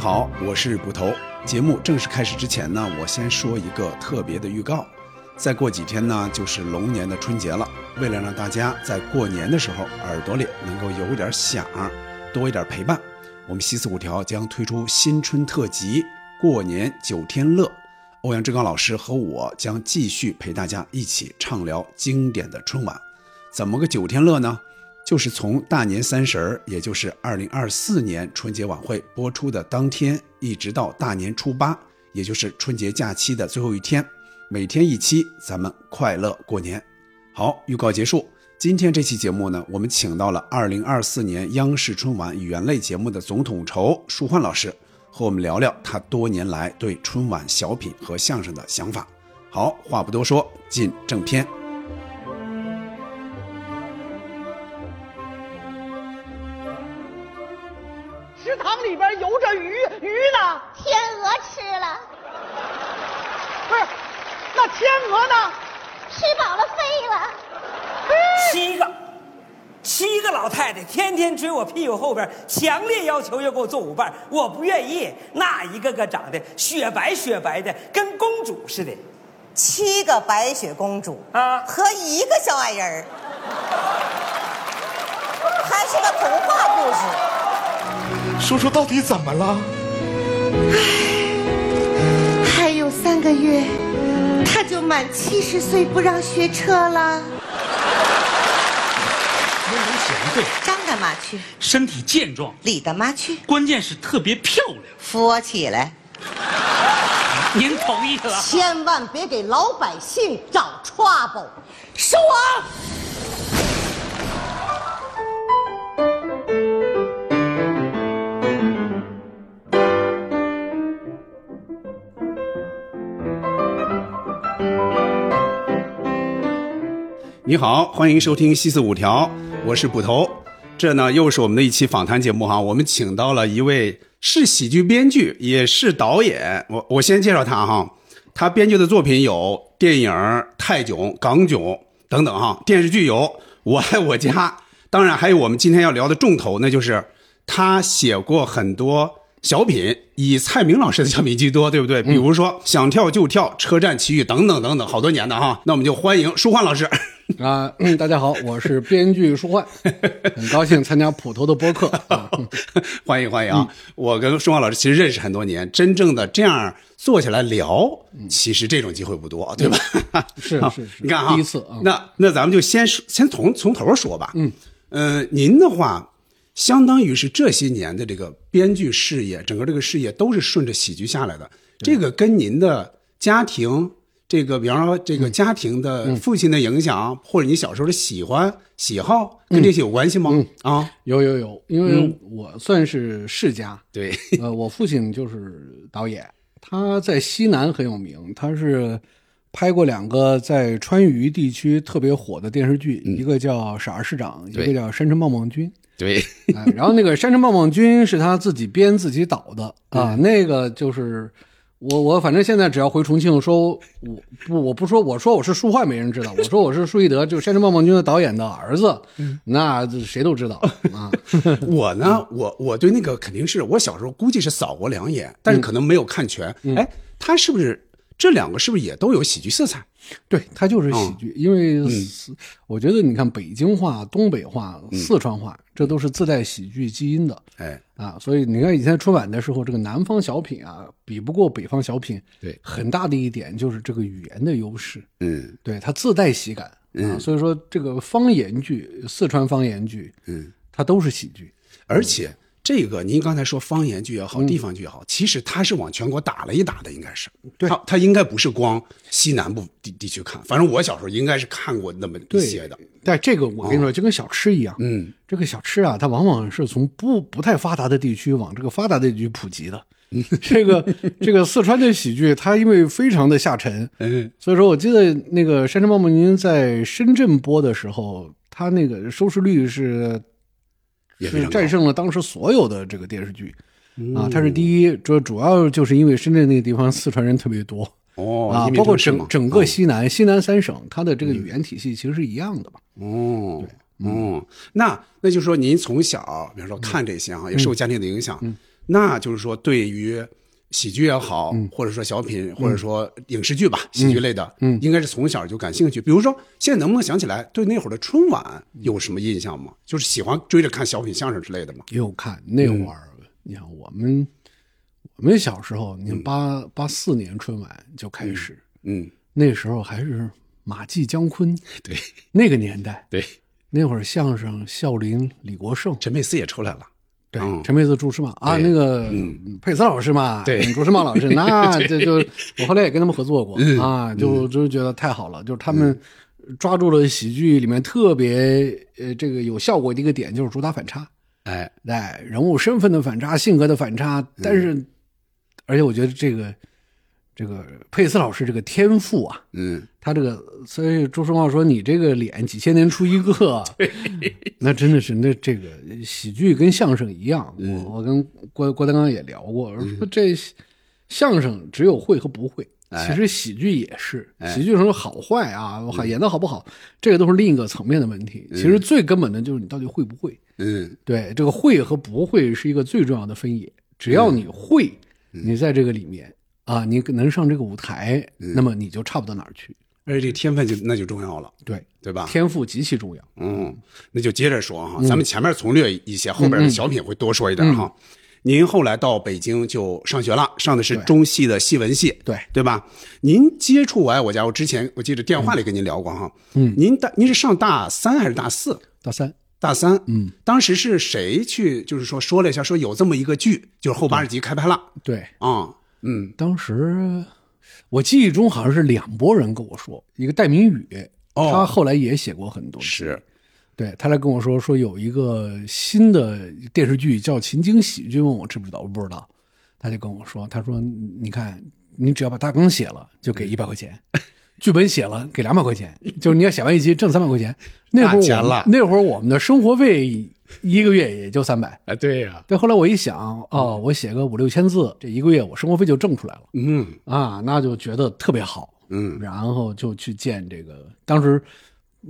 好，我是捕头。节目正式开始之前呢，我先说一个特别的预告。再过几天呢，就是龙年的春节了。为了让大家在过年的时候耳朵里能够有点响，多一点陪伴，我们西四五条将推出新春特辑《过年九天乐》。欧阳志刚老师和我将继续陪大家一起畅聊经典的春晚。怎么个九天乐呢？就是从大年三十儿，也就是二零二四年春节晚会播出的当天，一直到大年初八，也就是春节假期的最后一天，每天一期，咱们快乐过年。好，预告结束。今天这期节目呢，我们请到了二零二四年央视春晚语言类节目的总统筹舒焕老师，和我们聊聊他多年来对春晚小品和相声的想法。好，话不多说，进正片。里边游着鱼，鱼呢？天鹅吃了，不是，那天鹅呢？吃饱了飞了。七个，七个老太太天天追我屁股后边，强烈要求要给我做舞伴，我不愿意。那一个个长得雪白雪白的，跟公主似的。七个白雪公主啊和一个小矮人儿，还是个童话故事。叔叔到底怎么了？还有三个月，他就满七十岁，不让学车了。没人贤惠，张干嘛去？身体健壮，李大妈去？关键是特别漂亮。扶我起来，您同意了？千万别给老百姓找 trouble。是我。你好，欢迎收听西四五条，我是捕头。这呢又是我们的一期访谈节目哈，我们请到了一位是喜剧编剧，也是导演。我我先介绍他哈，他编剧的作品有电影《泰囧》《港囧》等等哈，电视剧有《我爱我家》，当然还有我们今天要聊的重头，那就是他写过很多小品，以蔡明老师的小品居多，对不对？比如说《想跳就跳》《车站奇遇》等等等等，好多年的哈。那我们就欢迎舒焕老师。啊、嗯大家好，我是编剧舒焕，很高兴参加普头的播客。啊欢迎欢迎啊！我跟舒焕老师其实认识很多年，真正的这样坐下来聊，其实这种机会不多，对吧？啊 是是是你看哈，第一次啊那那咱们就先说先从从头说吧。嗯，呃，您的话，相当于是这些年的这个编剧事业，整个这个事业都是顺着喜剧下来的。这个跟您的家庭，这个比方说这个家庭的父亲的影响，或者你小时候的喜欢喜好，跟这些有关系吗？啊，有有有，因为我算是世家，对，呃，我父亲就是导演，他在西南很有名，他是拍过两个在川渝地区特别火的电视剧，一个叫《傻儿市长》，一个叫《山城棒棒军》。对，哎，然后那个《山城棒棒军》是他自己编自己导的啊，那个就是我我反正现在只要回重庆说，我不我不说我说我是舒焕没人知道，我说我是舒一德，就是《山城棒棒军》的导演的儿子，那谁都知道 啊。我呢，我我对那个肯定是我小时候估计是扫过两眼，但是可能没有看全。哎，他是不是这两个是不是也都有喜剧色彩？对，他就是喜剧，因为四我觉得你看北京话、东北话、四川话，这都是自带喜剧基因的。哎，啊，所以你看以前春晚的时候，这个南方小品啊，比不过北方小品。对很大的一点就是这个语言的优势，嗯对它自带喜感啊。所以说这个方言剧，四川方言剧，嗯，它都是喜剧。而且这个您刚才说方言剧也好，地方剧也好，其实它是往全国打了一打的，应该是。对它它应该不是光西南部地地区看，反正我小时候应该是看过那么一些的。但这个我跟你说，就跟小吃一样，嗯，这个小吃啊，它往往是从不不太发达的地区往这个发达的地区普及的。这个这个四川的喜剧，它因为非常的下沉，嗯，所以说我记得那个《山城棒棒军》在深圳播的时候，它那个收视率是是战胜了当时所有的这个电视剧。啊，它是第一，主主要就是因为深圳那个地方四川人特别多。哦，啊包括整整个西南、西南三省，它的这个语言体系其实是一样的吧？哦，哦，那那就是说您从小，比如说看这些哈，也受家庭的影响。那就是说对于喜剧也好，或者说小品，或者说影视剧吧，喜剧类的，嗯。应该是从小就感兴趣。比如说，现在能不能想起来对那会儿的春晚有什么印象吗？就是喜欢追着看小品、相声之类的吗？也有看那会儿，你看我们我们小时候，你看八八四年春晚就开始，嗯，那时候还是马季、姜昆。对。那个年代，对，那会儿相声笑林、李国盛，陈佩斯也出来了。对嗯，陈佩斯、朱时茂啊，那个佩斯老师嘛，对。朱时茂老师，那这就我后来也跟他们合作过嗯啊，就就觉得太好了，就是他们抓住了喜剧里面特别呃这个有效果的一个点，就是主打反差，哎，哎，人物身份的反差，性格的反差，但是，嗯而且我觉得这个这个佩斯老师这个天赋啊，嗯，他这个，所以朱时茂说你这个脸几千年出一个，那真的是那这个喜剧跟相声一样，嗯。我我跟郭郭德纲也聊过，说这相声只有会和不会。哎。其实喜剧也是，哎。喜剧什么好坏啊，好演的好不好，这个都是另一个层面的问题。其实最根本的就是你到底会不会。嗯，对，这个会和不会是一个最重要的分野。只要你会，你在这个里面啊，你能上这个舞台，那么你就差不到哪儿去。而且这个天分就那就重要了，对，对吧？天赋极其重要。嗯，那就接着说哈，咱们前面从略一些，后边的小品会多说一点哈。您后来到北京就上学了，上的是中戏的戏文系，对对吧？您接触我爱我家，我之前我记得电话里跟您聊过哈。嗯，您大您是上大三还是大四？大三，大三。嗯，当时是谁去就是说说了一下，说有这么一个剧，就是后八十集开拍了对，啊。嗯，当时我记忆中好像是两拨人跟我说，一个戴明宇，哦他后来也写过很多剧，是，对他来跟我说说有一个新的电视剧叫《秦京喜剧》，问我知不知道，我不知道，他就跟我说，他说你看，你只要把大纲写了，就给一百块钱。剧本写了给两百块钱，就是你要写完一集挣三百块钱。那会儿我大钱了们那会儿我们的生活费一个月也就三百。哎，对呀，对，后来我一想，哦，我写个五六千字，这一个月我生活费就挣出来了嗯啊，那就觉得特别好。嗯然后就去见这个，当时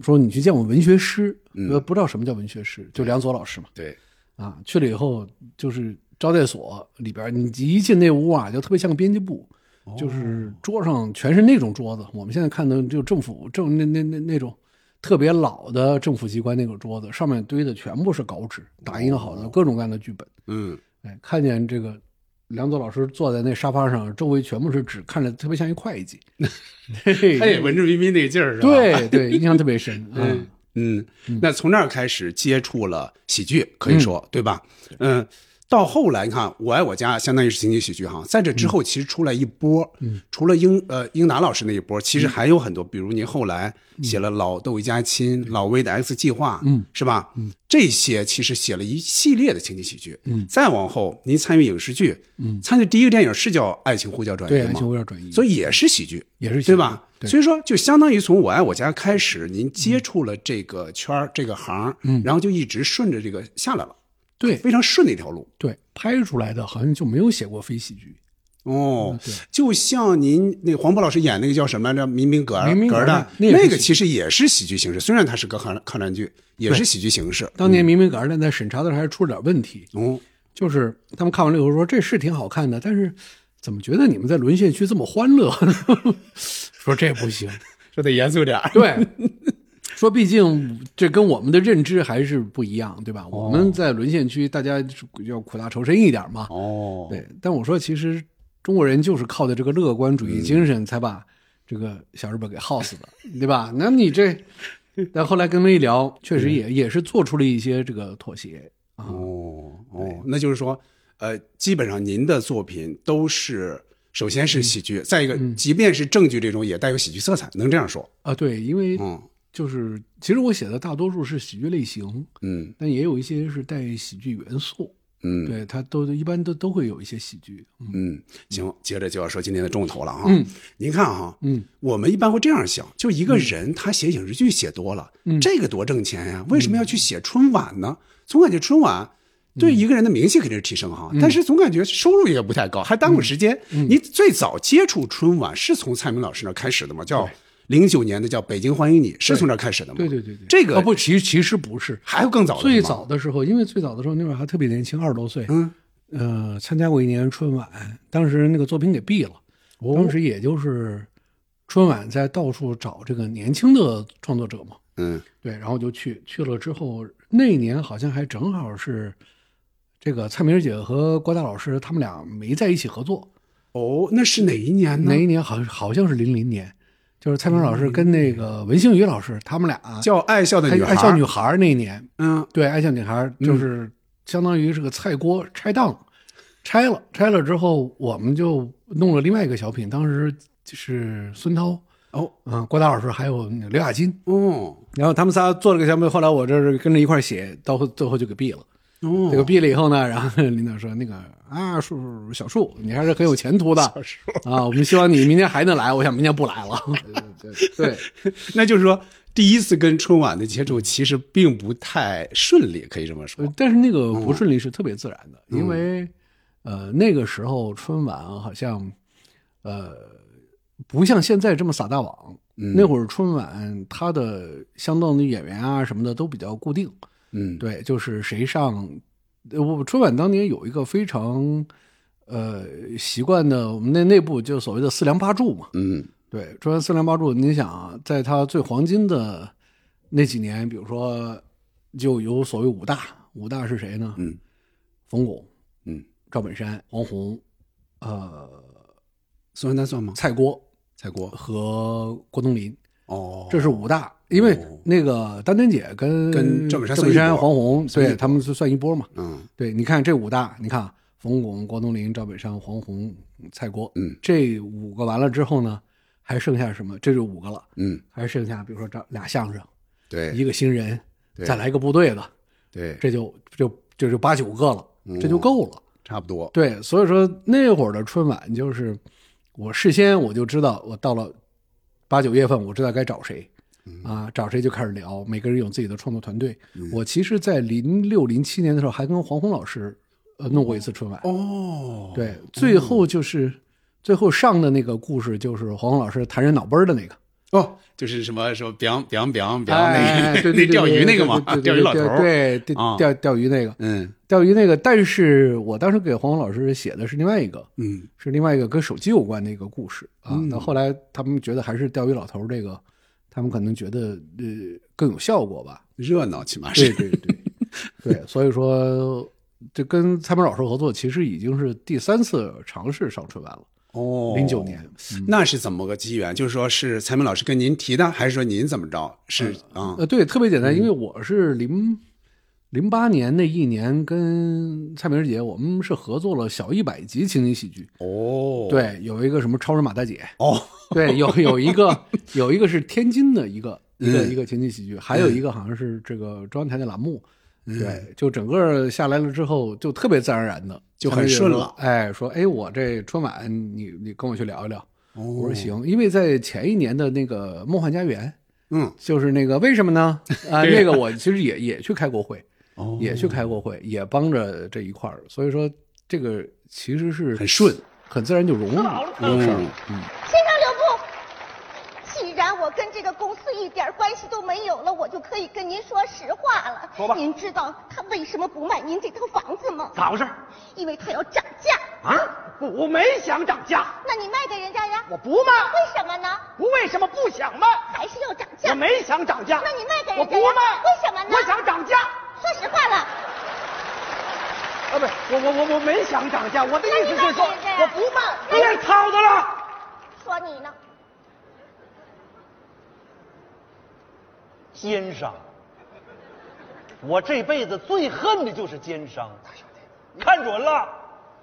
说你去见我文学师，不知道什么叫文学师，就梁左老师嘛。对，啊，去了以后就是招待所里边，你一进那屋啊，就特别像个编辑部，哦就是桌上全是那种桌子，我们现在看的就政府政那那那那种特别老的政府机关那个桌子，上面堆的全部是稿纸，打印好的各种各样的剧本。嗯哎，看见这个梁左老师坐在那沙发上，周围全部是纸，看着特别像一会计。嘿他也文质彬彬那个劲儿是吧？对对，印象特别深。嗯，嗯，那从那儿开始接触了喜剧，可以说、对吧？嗯，到后来你看，《我爱我家》相当于是情景喜剧哈，在这之后其实出来一波，嗯，除了英呃英达老师那一波，其实还有很多，比如您后来写了《老窦一家亲》老魏的 X 计划，嗯，是吧？嗯，这些其实写了一系列的情景喜剧，嗯，再往后您参与影视剧，嗯，参与第一个电影是叫《爱情呼叫转移》？爱情呼叫转移，所以也是喜剧，也是喜剧对吧？对。所以说，就相当于从我爱我家开始，您接触了这个圈儿、这个行，嗯，然后就一直顺着这个下来了，对非常顺的一条路。对，拍出来的好像就没有写过非喜剧。哦，对就像您那黄渤老师演那个叫什么来着，《民兵格儿民兵格儿的那个其实也是喜剧形式，虽然它是个抗抗战剧，也是喜剧形式。当年明明格呢，在审查的时候还出了点问题，哦，就是他们看完了以后说这是挺好看的，但是怎么觉得你们在沦陷区这么欢乐？说这不行，说得严肃点。对，说毕竟这跟我们的认知还是不一样，对吧？我们在沦陷区，大家要苦大仇深一点嘛。哦，对，但我说其实中国人就是靠的这个乐观主义精神，才把这个小日本给耗死的，对吧？那你这，但后来跟他们一聊，确实也也是做出了一些这个妥协啊。哦哦，那就是说，呃，基本上您的作品都是首先是喜剧，再一个，即便是正剧这种，也带有喜剧色彩，能这样说？啊，对，因为嗯就是其实我写的大多数是喜剧类型，嗯但也有一些是带喜剧元素。嗯对，它都一般都都会有一些喜剧。嗯嗯，行，接着就要说今天的重头了啊。嗯，您看哈，嗯，我们一般会这样想，就一个人他写影视剧写多了，嗯这个多挣钱呀，为什么要去写春晚呢？总感觉春晚。对一个人的名气肯定是提升哈，但是总感觉收入也不太高，还耽误时间。你最早接触春晚是从蔡明老师那儿开始的吗？叫零九年的叫《北京欢迎你》，是从这儿开始的吗？对对对对，这个哦不，其实其实不是，还有更早的最早的时候，因为最早的时候那会儿还特别年轻，二十多岁。嗯，呃，参加过一年春晚，当时那个作品给毙了。哦当时也就是春晚在到处找这个年轻的创作者嘛，嗯，对，然后就去去了之后，那一年好像还正好是这个蔡明姐和郭大老师他们俩没在一起合作，哦，那是哪一年呢？哪一年好像好像是零零年，就是蔡明老师跟那个文星宇老师他们俩叫《爱笑的女孩》。爱爱笑女孩那一年，嗯，对，爱笑女孩就是相当于是个菜锅拆档，拆了，拆了之后，我们就弄了另外一个小品，当时就是孙涛，哦，嗯，郭达老师还有刘亚金，哦，然后他们仨做了个小品，后来我这是跟着一块写，到后最后就给毙了。哦，这个毕了以后呢，然后领导说那个啊，树小树，你还是很有前途的啊，我们希望你明天还能来。我想明天不来了。对，那就是说，第一次跟春晚的接触其实并不太顺利，可以这么说呃。但是那个不顺利是特别自然的，因为呃那个时候春晚好像呃不像现在这么撒大网，嗯那会儿春晚它的相当的演员啊什么的都比较固定，嗯，对，就是谁上，呃我春晚当年有一个非常呃习惯的，我们那内部就所谓的四梁八柱嘛，嗯。对，春晚四梁八柱，你想啊，在他最黄金的那几年，比如说就有所谓五大，五大是谁呢？嗯，冯巩、嗯，赵本山、王红、呃宋丹丹算吗？蔡郭蔡郭。和郭冬临，哦，这是五大。因为哦。那个丹丹姐跟跟赵本山山、黄宏，对他们是算一波嘛。嗯。对，你看这五大，你看冯巩、郭冬临、赵本山、黄宏、蔡郭，嗯。这五个完了之后呢，还剩下什么？这就五个了，嗯，还剩下比如说这俩相声，对，一个新人，对。再来一个部队的，对，这就就这就八九个了，这就够了。差不多。对，所以说那会儿的春晚就是，我事先我就知道，我到了八九月份，我知道该找谁，啊，找谁就开始聊，每个人有自己的创作团队。我其实，在零六零七年的时候，还跟黄宏老师呃弄过一次春晚。哦，对，最后就是、最后上的那个故事，就是黄宏老师弹人脑崩的那个。哦，就是什么什么 biang biang biang biang 哎，那对对对那钓鱼那个嘛对对，对钓鱼老头。对对啊钓钓鱼那个，嗯钓鱼那个。但是我当时给黄宏老师写的是另外一个，嗯是另外一个跟手机有关的一个故事啊。那、后来他们觉得还是钓鱼老头这个，他们可能觉得呃更有效果吧。热闹起码对是。对对对，所以说这跟蔡明老师合作，其实已经是第三次尝试上春晚了。哦，零九年，那是怎么个机缘？就是说是蔡明老师跟您提的，还是说您怎么着？是啊。呃，对，特别简单，因为我是零零八年那一年跟蔡明儿姐，我们是合作了小一百集情景喜剧。哦，对，有一个什么超人马大姐，哦，对，有有一个有一个是天津的一个一个嗯。一个情景喜剧，还有一个好像是这个中央台的栏目。对，就整个下来了之后，就特别自然而然的，就很顺了哎，说哎，我这春晚你你跟我去聊一聊。哦。我说行，因为在前一年的那个梦幻家园，嗯，就是那个为什么呢？啊，那个我其实也也去开过会，哦也去开过会，也帮着这一块儿，所以说这个其实是很顺，很自然就融入了这个事儿。嗯，我跟这个公司一点关系都没有了，我就可以跟您说实话了。说吧您知道他为什么不卖您这套房子吗？咋回事？因为他要涨价。啊，我没想涨价，那你卖给人家呀？我不卖。为什么呢？不为什么不想卖？还是要涨价？我没想涨价。那你卖给人家不？卖。为什么呢？我想涨价。说实话了。啊，不是，我我我我没想涨价，我的意思是说，我不卖，别吵着了。说你呢？奸商，我这辈子最恨的就是奸商。大兄弟，看准了，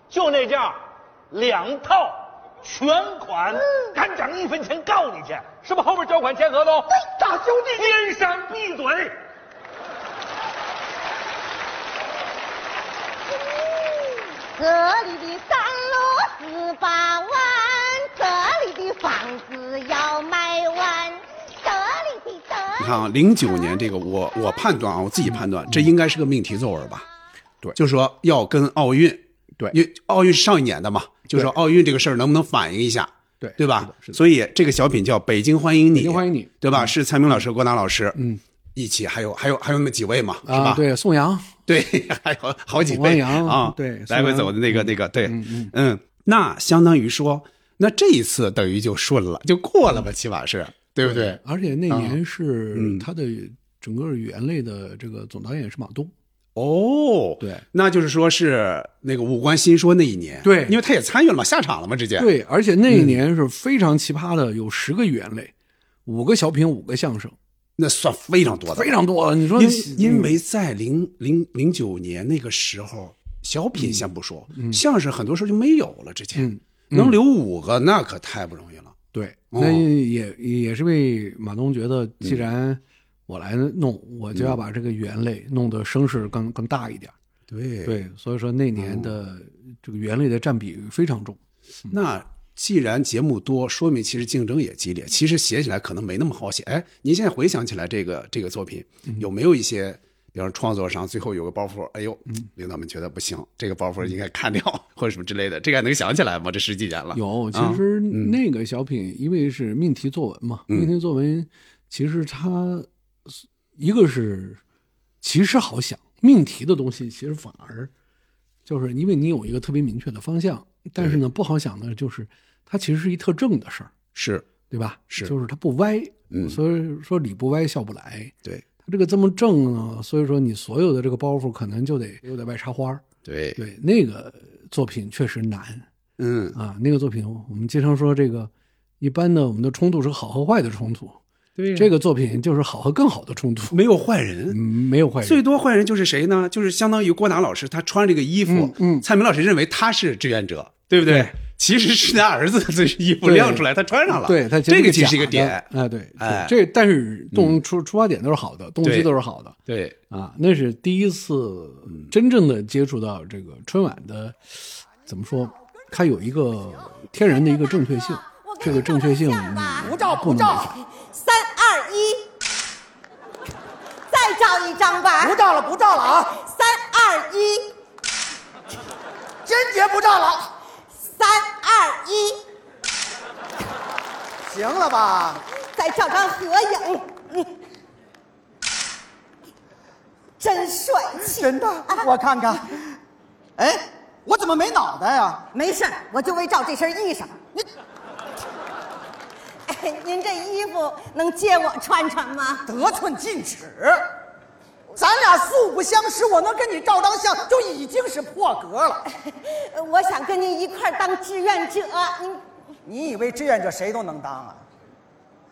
就那价，两套全款，敢涨一分钱告你去，是不是后边交款签合同？对，大兄弟，奸商闭嘴！这里的三楼四八万，这里的房子要卖看啊，零九年这个我我判断啊，我自己判断，这应该是个命题作文吧？对。就说要跟奥运，对。因为奥运是上一年的嘛，就说奥运这个事儿能不能反映一下，对对吧所以这个小品叫《北京欢迎你》，北京欢迎你对吧？是蔡明老师、郭达老师，嗯，一起还有还有还有那么几位嘛，是啊，吧？对，宋阳，对，还有好几倍王阳啊，对来回走的那个那个，对，嗯，那相当于说，那这一次等于就顺了，就过了吧，起码是对不对？而且那年是嗯他的整个语言类的这个总导演是马东，哦，对那就是说是那个五官新说那一年，对因为他也参与了嘛，下场了嘛，直接，对，而且那一年是非常奇葩的，有十个语言类，五个小品，五个相声，那算非常多的，非常多了。你说因因为在零零零九年那个时候，小品先不说，相声很多时候就没有了。之前、嗯能留五个，那可太不容易那也也是为马东觉得，既然我来弄，我就要把这个语言类弄得声势更更大一点。对对，所以说那年的这个语言类的占比非常重。那既然节目多，说明其实竞争也激烈。其实写起来可能没那么好写。哎，您现在回想起来这个这个作品，有没有一些，比方创作上最后有个包袱，哎呦，领导们觉得不行，这个包袱应该砍掉，或者什么之类的，这个还能想起来吗？这十几年了，有，其啊实那个小品，因为是命题作文嘛，嗯。命题作文其实它一个是其实好想，命题的东西其实反而就是因为你有一个特别明确的方向，但是呢不好想的就是它其实是一特正的事儿，是。对吧？是。就是它不歪，嗯。所以说理不歪笑不来。对。它这个这么正呢，所以说你所有的这个包袱可能就得又得外插花儿。对对，那个作品确实难。嗯啊，那个作品我们经常说这个，一般的我们的冲突是好和坏的冲突，对这个作品就是好和更好的冲突，没有坏人，嗯没有坏人，最多坏人就是谁呢？就是相当于郭达老师，他穿这个衣服，嗯嗯蔡明老师认为他是志愿者，对不对？对其实是他儿子的衣服 对亮出来，他穿上了。对他这个其实是一个点。啊，对，哎这但是动出出发点都是好的，动机都是好的对，啊，那是第一次真正的接触到这个春晚的，怎么说？它有一个天然的一个正确性，这个正确性你不照不能不照，三二一，再照一张吧。不照了不照了啊！三二一，坚决不照了，三二一，行了吧？再照张合影。你，真帅气。真的，我看看。哎，我怎么没脑袋呀？没事儿我就为照这身衣裳。你，哎，您这衣服能借我穿穿吗？得寸进尺。咱俩素不相识，我能跟你照张相，就已经是破格了。我想跟您一块儿当志愿者。您你以为志愿者谁都能当啊？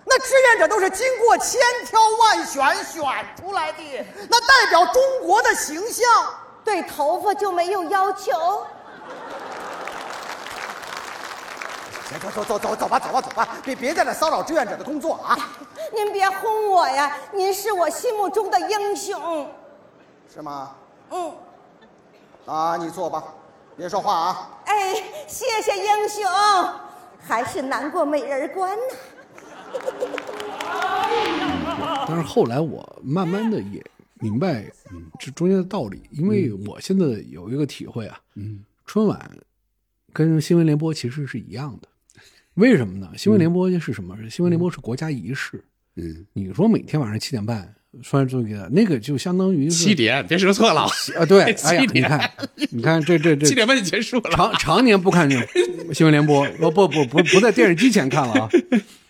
那志愿者都是经过千挑万选选出来的，那代表中国的形象。对头发就没有要求？行，走走走走走吧，走吧走吧，别别在这骚扰志愿者的工作啊！您别轰我呀！您是我心目中的英雄。是吗？嗯，啊，你坐吧，别说话啊。哎，谢谢英雄，还是难过美人关呐。但是后来我慢慢的也明白这中间的道理，因为我现在有一个体会啊，嗯，春晚跟新闻联播其实是一样的，为什么呢？新闻联播是什么？新闻联播是国家仪式，嗯，你说每天晚上七点半穿这个，那个就相当于是七点，别说错了，啊，对，哎呀，你看，你看这这这七点半就结束了。常常年不看这新闻联播，不不不不不在电视机前看了啊，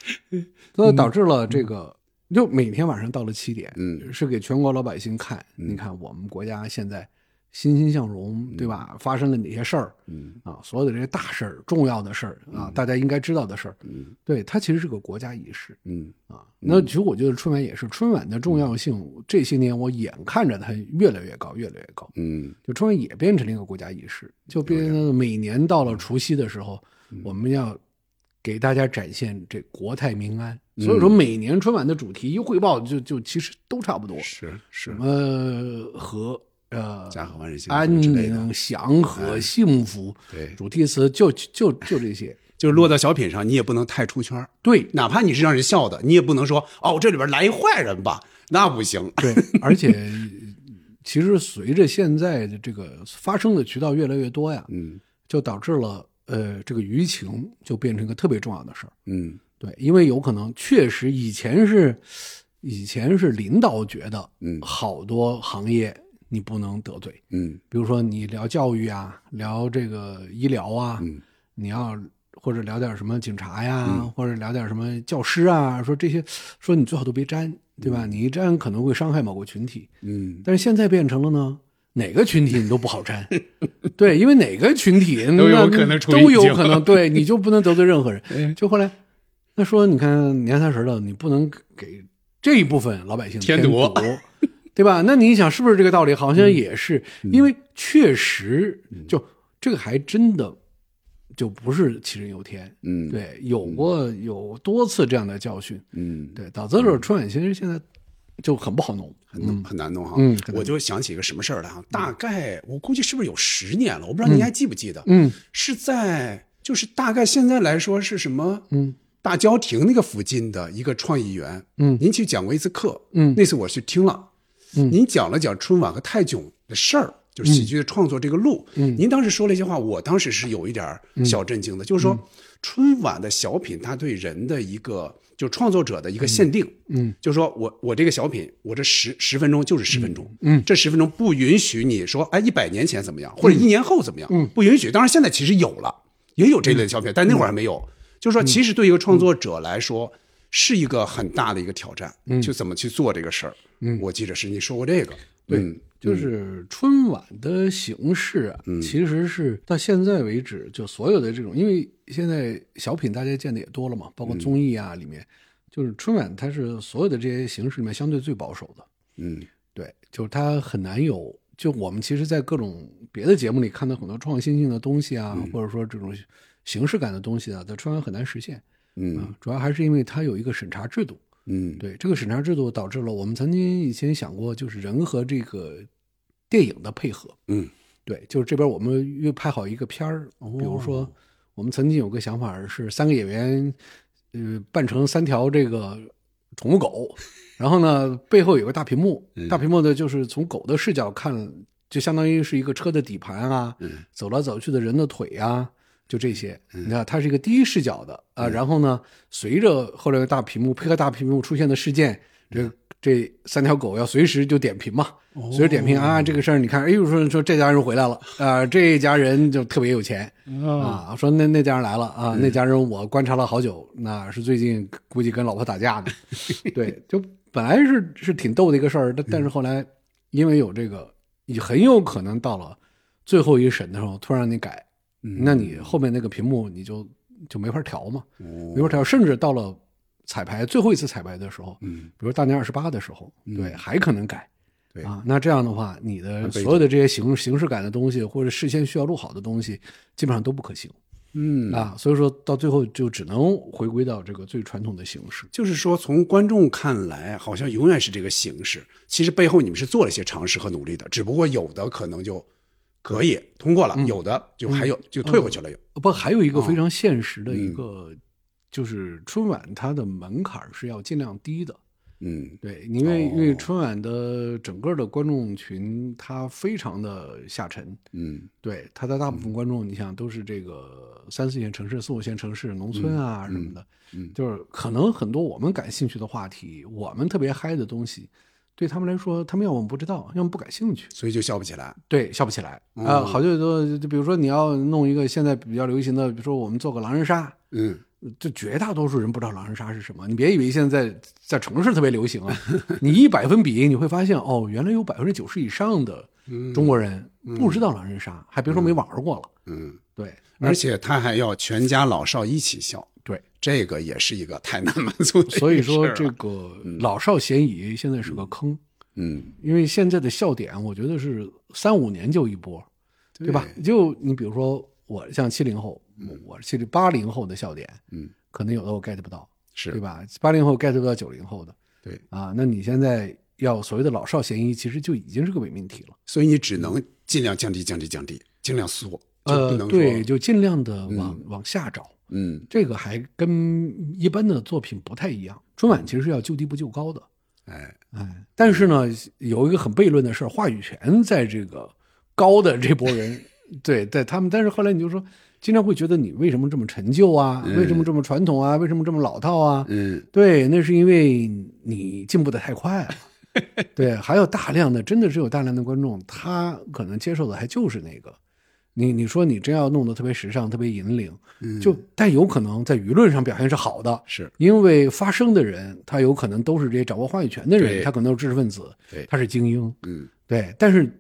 所以导致了这个，就每天晚上到了七点，嗯。是给全国老百姓看，你看我们国家现在欣欣向荣，对吧？发生了哪些事儿？嗯啊，所有的这些大事儿、重要的事儿啊，大家应该知道的事儿，嗯对，它其实是个国家仪式嗯啊。那其实我觉得春晚也是，春晚的重要性，这些年我眼看着它越来越高，越来越高。嗯就春晚也变成了一个国家仪式，就变成了每年到了除夕的时候，嗯我们要给大家展现这国泰民安。嗯所以说，每年春晚的主题一汇报就，就其实都差不多，是是什么和呃家和万事兴安宁、祥和、幸福，对。主题词就就就这些。就是落到小品上，你也不能太出圈儿。对。哪怕你是让人笑的，你也不能说哦，这里边来一坏人吧，那不行。对，而且其实随着现在的这个发生的渠道越来越多呀，嗯。就导致了呃这个舆情就变成一个特别重要的事儿。嗯。对，因为有可能确实以前是以前是领导觉得，嗯。好多行业你不能得罪。嗯比如说你聊教育啊，聊这个医疗啊，嗯你要或者聊点什么警察呀，或者聊点什么教师啊，说这些，说你最好都别沾，对吧？你一沾可能会伤害某个群体。嗯但是现在变成了呢，哪个群体你都不好沾，对，因为哪个群体 都有可能处都有可能，对，你就不能得罪任何人。就后来，他说你看年三十了，你不能给这一部分老百姓添堵堵，对吧？那你想是不是这个道理？好像也是，嗯因为确实就这个还真的就不是杞人忧天。嗯，对，有过有多次这样的教训，嗯，对，导致了春晚其实现在就很不好弄。很很难弄哈。嗯我就想起一个什么事儿来哈，大概我估计是不是有十年了？我不知道您还记不记得？嗯是在就是大概现在来说是什么？嗯大郊亭那个附近的一个创意园，嗯您去讲过一次课，嗯那次我去听了，嗯您讲了讲春晚和泰囧的事儿，就是喜剧的创作这个路，嗯。您当时说了一些话，我当时是有一点小震惊的，就是说春晚的小品它对人的一个就创作者的一个限定，嗯。就是说我我这个小品，我这十十分钟就是十分钟，嗯。这十分钟不允许你说，哎，一百年前怎么样，或者一年后怎么样，嗯。不允许。当然现在其实有了，也有这类的小品，但那会儿还没有。就是说，其实对一个创作者来说，是一个很大的一个挑战，就怎么去做这个事儿。嗯我记得是你说过这个，对嗯就是春晚的形式啊，其实是到现在为止，就所有的这种，因为现在小品大家见的也多了嘛，包括综艺啊里面，就是春晚它是所有的这些形式里面相对最保守的。嗯对，就是它很难有，就我们其实，在各种别的节目里看到很多创新性的东西啊，或者说这种形式感的东西啊，在春晚很难实现。嗯啊，主要还是因为它有一个审查制度。嗯，对，这个审查制度导致了我们曾经以前想过，就是人和这个电影的配合。嗯，对，就是这边我们约拍好一个片儿，比如说我们曾经有个想法是三个演员，呃，扮成三条这个宠物狗，然后呢背后有个大屏幕，大屏幕的就是从狗的视角看，就相当于是一个车的底盘啊，走来走去的人的腿啊。就这些，你看，它是一个第一视角的啊，然后呢，随着后来的大屏幕配合大屏幕出现的事件，这这三条狗要随时就点评嘛，随时点评啊，这个事儿你看，哎呦说说这家人回来了啊，这家人就特别有钱啊，说那那家人来了啊，那家人我观察了好久，那是最近估计跟老婆打架呢，对，就本来是是挺逗的一个事儿，但但是后来因为有这个，你很有可能到了最后一审的时候，突然让你改。那你后面那个屏幕你就就没法调嘛，没法调，甚至到了彩排最后一次彩排的时候，嗯，比如大年二十八的时候，对，还可能改，对啊，那这样的话，你的所有的这些形形式感的东西，或者事先需要录好的东西，基本上都不可行嗯啊，所以说到最后就只能回归到这个最传统的形式。就是说，从观众看来，好像永远是这个形式。其实背后你们是做了一些尝试和努力的，只不过有的可能就可以通过了，有的就还有就退回去了。有。不，还有一个非常现实的一嗯。个，就是春晚它的门槛是要尽量低的。嗯。对，因为、因为哦春晚的整个的观众群，它非常的下沉。嗯。对，它的大部分观众，你想都是这个三四线城市、四五线城市、农村啊什么的，嗯。就是可能很多我们感兴趣的话题，我们特别嗨的东西，对他们来说，他们要么不知道，要么不感兴趣，所以就笑不起来。对，笑不起来。啊、哦好就多，就比如说你要弄一个现在比较流行的，比如说我们做个狼人杀，嗯。这绝大多数人不知道狼人杀是什么。你别以为现在在城市特别流行啊，你一百分比，你会发现哦，原来有百分之九十以上的中国人不知道狼人杀，还别说没玩过了。嗯，对，而且他还要全家老少一起笑，对，这个也是一个太难满足。所以说这个老少咸宜现在是个坑，嗯因为现在的笑点，我觉得是三五年就一波，对吧？就你比如说我像七零后，我是七八零后的笑点，嗯，可能有的我 get 不到，是对吧？八零后 get 不到九零后的，对啊，那你现在要所谓的老少咸宜，其实就已经是个伪命题了。所以你只能尽量降低降低降低，尽量缩，就不呃，对，就尽量的往、往下找。嗯这个还跟一般的作品不太一样。春晚其实是要就低不就高的，哎哎，但是呢，有一个很悖论的事儿，话语权在这个高的这波人，对，在他们，但是后来你就说，经常会觉得你为什么这么陈旧啊？为什么这么传统啊？为什么这么老套啊？嗯对，那是因为你进步的太快了。对，还有大量的，真的是有大量的观众，他可能接受的还就是那个。你你说你真要弄得特别时尚、特别引领，就但有可能在舆论上表现是好的，是因为发声的人他有可能都是这些掌握话语权的人，他可能是知识分子，对他是精英，嗯，对，但是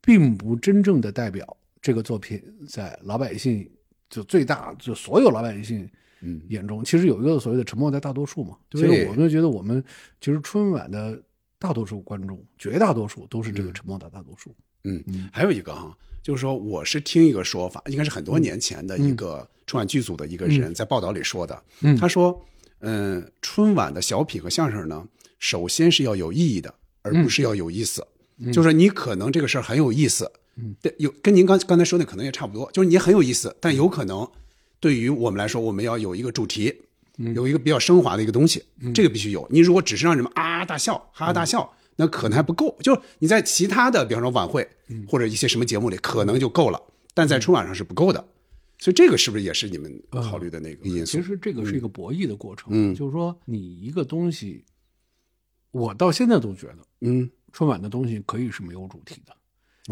并不真正的代表这个作品在老百姓就最大就所有老百姓嗯眼中，其实有一个所谓的沉默在大多数嘛，对所以我们就觉得我们其实春晚的大多数观众，绝大多数都是这个沉默的大多数。嗯，还有一个哈，就是说我是听一个说法，应该是很多年前的一个春晚剧组的一个人在报道里说的，嗯。他说，嗯、春晚的小品和相声呢，首先是要有意义的，而不是要有意思。就是说你可能这个事儿很有意思，嗯，对，有跟您刚刚才说的可能也差不多，就是你很有意思，但有可能对于我们来说，我们要有一个主题，有一个比较升华的一个东西，这个必须有。你如果只是让人们啊啊大笑、哈哈大笑，那可能还不够。就是你在其他的，比方说晚会或者一些什么节目里，可能就够了，但在春晚上是不够的。所以这个是不是也是你们考虑的那个因素？其实这个是一个博弈的过程，嗯。就是说你一个东西，我到现在都觉得嗯，春晚的东西可以是没有主题的，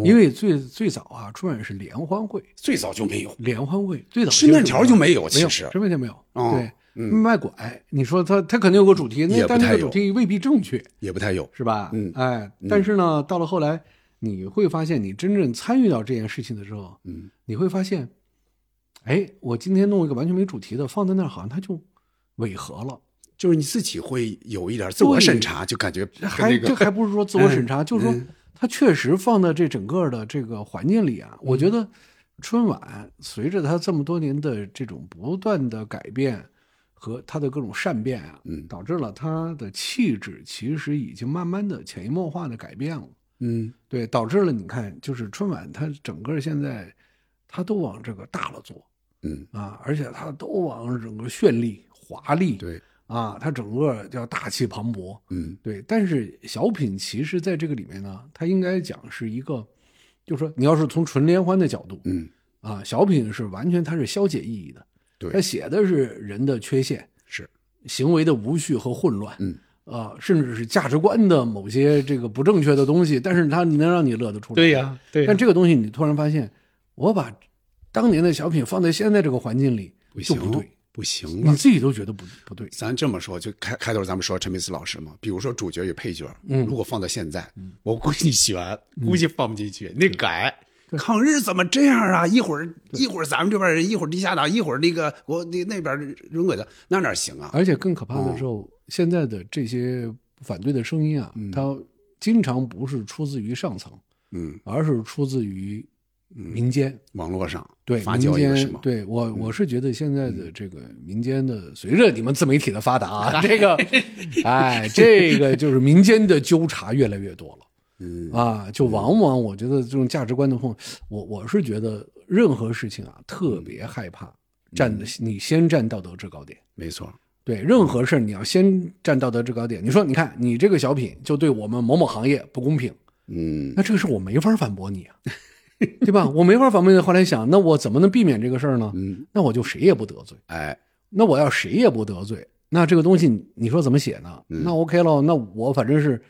哦。因为最最早啊，春晚是联欢会，最早就没有，联欢会最早吃面条就没有其实吃面条没有。哦。对，嗯卖拐，你说他他肯定有个主题，那但那个主题未必正确，也不太有。是吧？嗯。哎，但是呢，到了后来，你会发现，你真正参与到这件事情的时候，嗯，你会发现，哎，我今天弄一个完全没主题的放在那儿，好像它就违和了。就是你自己会有一点自我审查，就感觉还那个这还不是说自我审查，嗯。就是说嗯。它确实放在这整个的这个环境里啊，我嗯。觉得春晚随着它这么多年的这种不断的改变和他的各种善变啊，嗯。导致了他的气质其实已经慢慢的潜移默化的改变了。嗯。对，导致了你看，就是春晚它整个现在，它都往这个大了做嗯，啊，而且它都往整个绚丽、华丽，对，啊，它整个叫大气磅礴，嗯。对。但是小品其实在这个里面呢，它应该讲是一个，就是说你要是从纯联欢的角度嗯。啊，小品是完全它是消解意义的，它对，写的是人的缺陷、是行为的无序和混乱，嗯啊，甚至是价值观的某些这个不正确的东西，但是它能让你乐得出来，对呀，对但这个东西你突然发现，我把当年的小品放在现在这个环境里不行就不对，不行了。你自己都觉得不不对。咱这么说，就开开头咱们说陈佩斯老师嘛，比如说主角与配角，嗯如果放到现在，我估计选，估计放不进去，那改。抗日怎么这样啊？一会儿一会儿咱们这边人，一会儿地下党，一会儿那个我那那边人鬼的，那哪行啊？而且更可怕的时哦候，现在的这些反对的声音啊，它经常不是出自于上层，嗯，而是出自于民间。网络上对发民间，对我我是觉得现在的这个民间的，随着你们自媒体的发达啊，这个，哎，这个就是民间的纠察越来越多了。嗯啊，就往往我觉得这种价值观的碰，我我是觉得任何事情啊，特别害怕站嗯你先站道德制高点。没错，对，任何事儿你要先站道德制高点。你说，你看你这个小品就对我们某某行业不公平，嗯那这个事我没法反驳你啊，对吧？我没法反驳你。后来想，那我怎么能避免这个事儿呢？嗯，那我就谁也不得罪。哎，那我要谁也不得罪，那这个东西你说怎么写呢？嗯那 OK 喽，那我反正是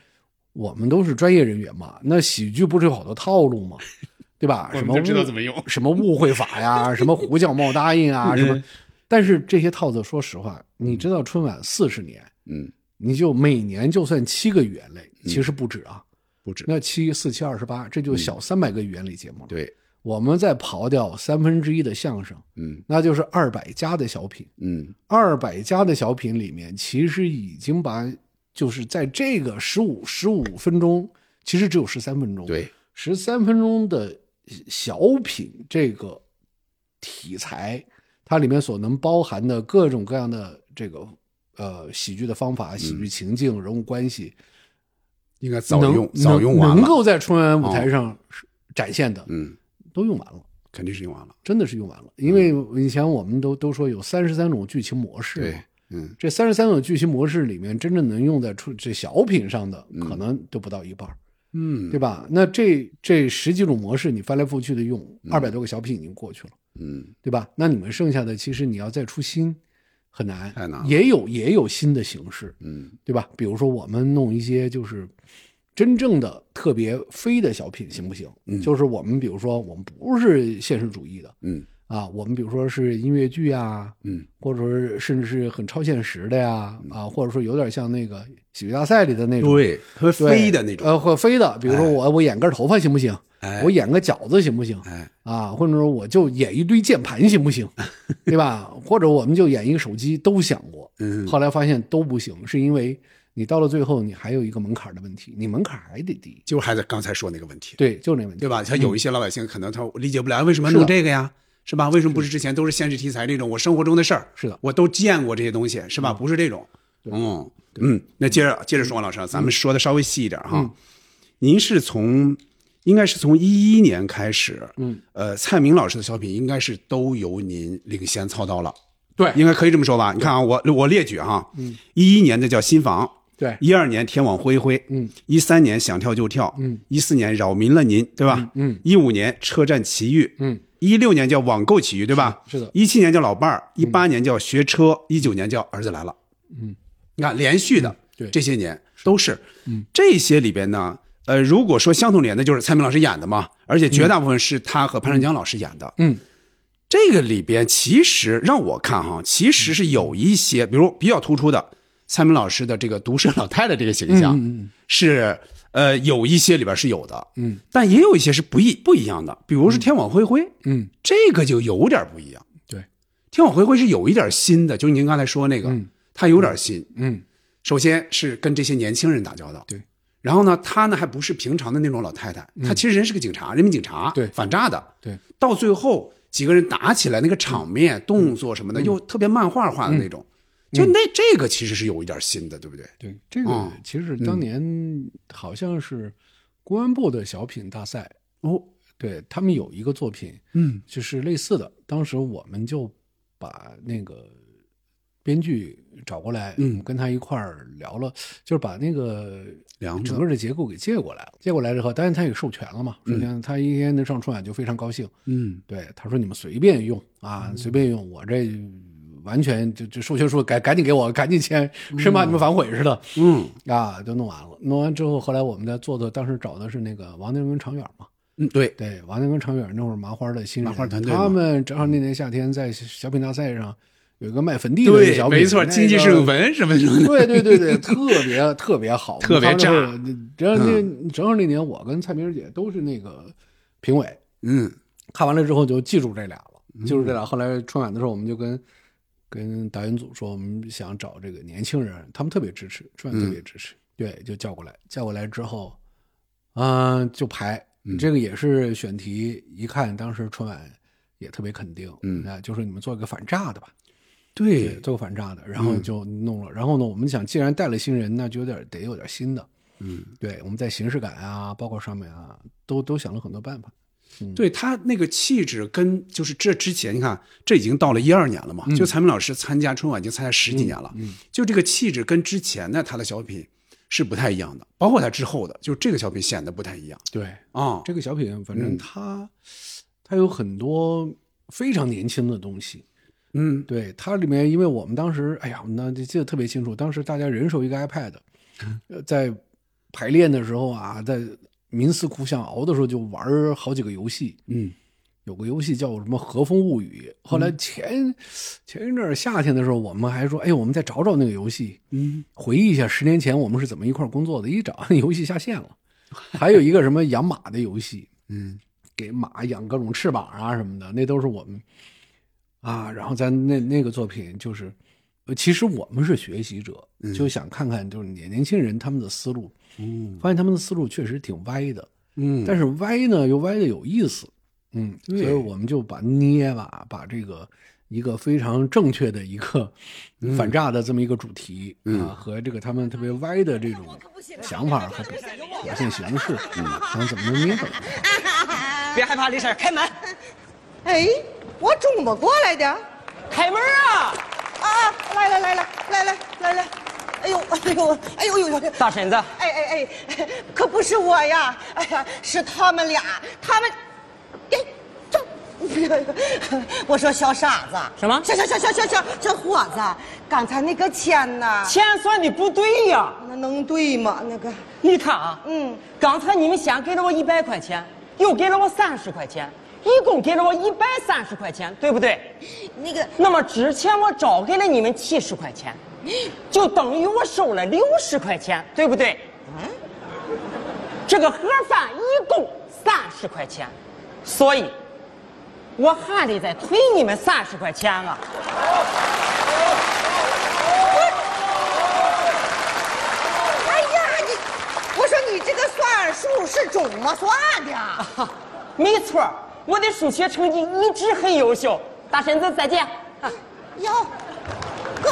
我们都是专业人员嘛，那喜剧不是有好多套路吗？对吧？什么误么用。什么误会法呀，什么胡叫冒答应啊，什嗯么。但是这些套子，说实话，你知道春晚四十年，嗯，你就每年就算七个语言类，其实不止啊。不止。那七四七二十八，这就小三百个语言类节目了。对，我们再刨掉三分之一的相声，嗯那就是二百家的小品。嗯二百家的小品里面，其实已经把就是在这个十五十五分钟，其实只有十三分钟，，对，十三分钟的小品这个题材，它里面所能包含的各种各样的这个呃喜剧的方法、喜剧情境、人物关系，应该早用早用完了。能够在春晚舞台上展现的，嗯，都用完了。肯定是用完了。真的是用完了，因为以前我们都都说有三十三种剧情模式，对，嗯。这三十三种剧情模式里面，真正能用在出这小品上的，可能都不到一半儿，嗯。对吧？那这这十几种模式，你翻来覆去的用，二百多个小品已经过去了，嗯。对吧？那你们剩下的，其实你要再出新，很难，太难也有也有新的形式，嗯。对吧？比如说我们弄一些就是真正的特别非的小品行不行？嗯。就是我们比如说我们不是现实主义的，嗯啊，我们比如说是音乐剧啊，嗯，或者说甚至是很超现实的呀，啊，或者说有点像那个喜剧大赛里的那种，对，会飞的那种，呃，或飞的，比如说我、我演根头发行不行？哎我演个饺子行不行？哎，啊，或者说我就演一堆键盘行不行？对吧？或者我们就演一个手机，都想过，嗯后来发现都不行，是因为你到了最后，你还有一个门槛的问题，你门槛还得低。就还在刚才说那个问题，对，就那问题，对吧？像有一些老百姓可能他理解不了，为什么要弄这个呀？是吧？为什么不是之前都是现实题材这种我生活中的事儿？是的我都见过这些东西，是吧？不是这种。嗯嗯，那接着接着说，王老师，咱们说的稍微细一点哈。您是从应该是从一一年开始，嗯，呃，蔡明老师的小品应该是都由您领衔操刀了，对应该可以这么说吧？你看啊，我我列举哈，嗯，一一年的叫新房，对。一二年天网恢恢，嗯，一三年想跳就跳，嗯，一四年扰民了您，对吧？嗯一五年车站奇遇，嗯，一六年叫网购奇遇，对吧？是的。嗯一七年叫老伴儿，一八年叫学车，一九年叫儿子来了，嗯，你看连续的，对。这些年都是，嗯，这些里边呢，呃，如果说相同点的，就是蔡明老师演的嘛，而且绝大部分是他和潘长江老师演的，嗯，这个里边其实让我看哈，其实是有一些，比如比较突出的，蔡明老师的这个毒舌老太太这个形象，嗯嗯是呃有一些里边是有的，嗯，但也有一些是不一不一样的，比如是天网恢恢，嗯，这个就有点不一样。对，天网恢恢是有一点新的，就是您刚才说那个，嗯。有点新。嗯，首先是跟这些年轻人打交道，对。然后呢，他呢还不是平常的那种老太太，他其实人是个警察，人民警察，嗯对。反诈的。对，到最后几个人打起来，那个场面、动作什么嗯。的，又特别漫画化的那种，就那这个其实是有一点新的，对不对？对，这个嗯其实当年好像是公安部的小品大赛哦，对他们有一个作品，嗯就是类似的。当时我们就把那个编剧找过来，嗯跟他一块儿聊了，就是把那个整个的结构给借过来了。借过来之后，当然他也授权了嘛，授权他一天能上春晚就非常高兴。嗯对，他说你们随便用啊，随便用，我这完全就就授权书赶赶紧给我，赶紧签，生怕你们反悔似的。嗯。啊，就弄完了。弄完之后，后来我们在做的，当时找的是那个王定跟常远嘛。嗯，对，对，王定跟常远那会儿麻花的新人，麻花团队。他们。正好那年夏天在小品大赛上有一个卖坟地的小品，没错，经济个适用文什么什么的，对对对对，特别特别好，特别炸正好那正好那年我跟蔡明姐都是那个评委，嗯。看完了之后就记住这俩了，记住这俩。后来春晚的时候，我们就跟跟导演组说，我们想找这个年轻人，他们特别支持，春晚特别支持，对，就叫过来，叫过来之后，嗯、就排。这个也是选题，一看当时春晚也特别肯定，嗯啊，就说你们做一个反诈的吧，对，做个反诈的，然后就弄了。然后呢，我们想，既然带了新人，那就有点得有点新的，嗯，对，我们在形式感啊，包括上面啊，都都想了很多办法。对他那个气质跟就是这之前，你看这已经到了一二年了嘛，就蔡明老师参加春晚已经参加十几年了，就这个气质跟之前的他的小品是不太一样的，包括他之后的，就这个小品显得不太一样。对，啊。这个小品，反嗯。正他他有很多非常年轻的东西。嗯。对，它里面，因为我们当时，哎呀，那记得特别清楚，当时大家人手一个 iPad，呃，在排练的时候啊，在冥思苦想熬的时候，就玩好几个游戏。嗯有个游戏叫什么《和风物语》，后来前、前一阵夏天的时候，我们还说，哎，我们再找找那个游戏，嗯，回忆一下十年前我们是怎么一块工作的。一找，那游戏下线了。还有一个什么养马的游戏，嗯，给马养各种翅膀啊什么的，那都是我们啊。然后咱那那个作品就是，呃，其实我们是学习者，就想看看就是年年轻人他们的思路，嗯发现他们的思路确实挺歪的，嗯，但是歪呢又歪的有意思，嗯，所以我们就把捏吧，把这个一个非常正确的一个反诈的这么一个主题、啊，和这个他们特别歪的这种想法和表表现形式，嗯，看怎么能捏合。别害怕，李婶，开门，哎，我中不过来的。开门啊！啊，来来来来来来来来，哎呦哎呦哎呦呦呦！大婶子，哎哎哎，可不是我呀！哎呀，是他们俩，他们，哎，这我说小傻子，什么小小小小小小小伙子，刚才那个钱呢？钱算的不对呀！那能对吗？那个，你看啊，嗯，刚才你们先给了我一百块钱，又给了我三十块钱，一共给了我一百三十块钱，对不对？那个，那么之前我找给了你们七十块钱，就等于我收了六十块钱，对不对？嗯，这个盒饭一共三十块钱，所以，我还得再退你们三十块钱啊！哎呀，你，我说你这个算数是怎么算的？没错，我的数学成绩一直很优秀。大婶子，再见。啊哟，哥，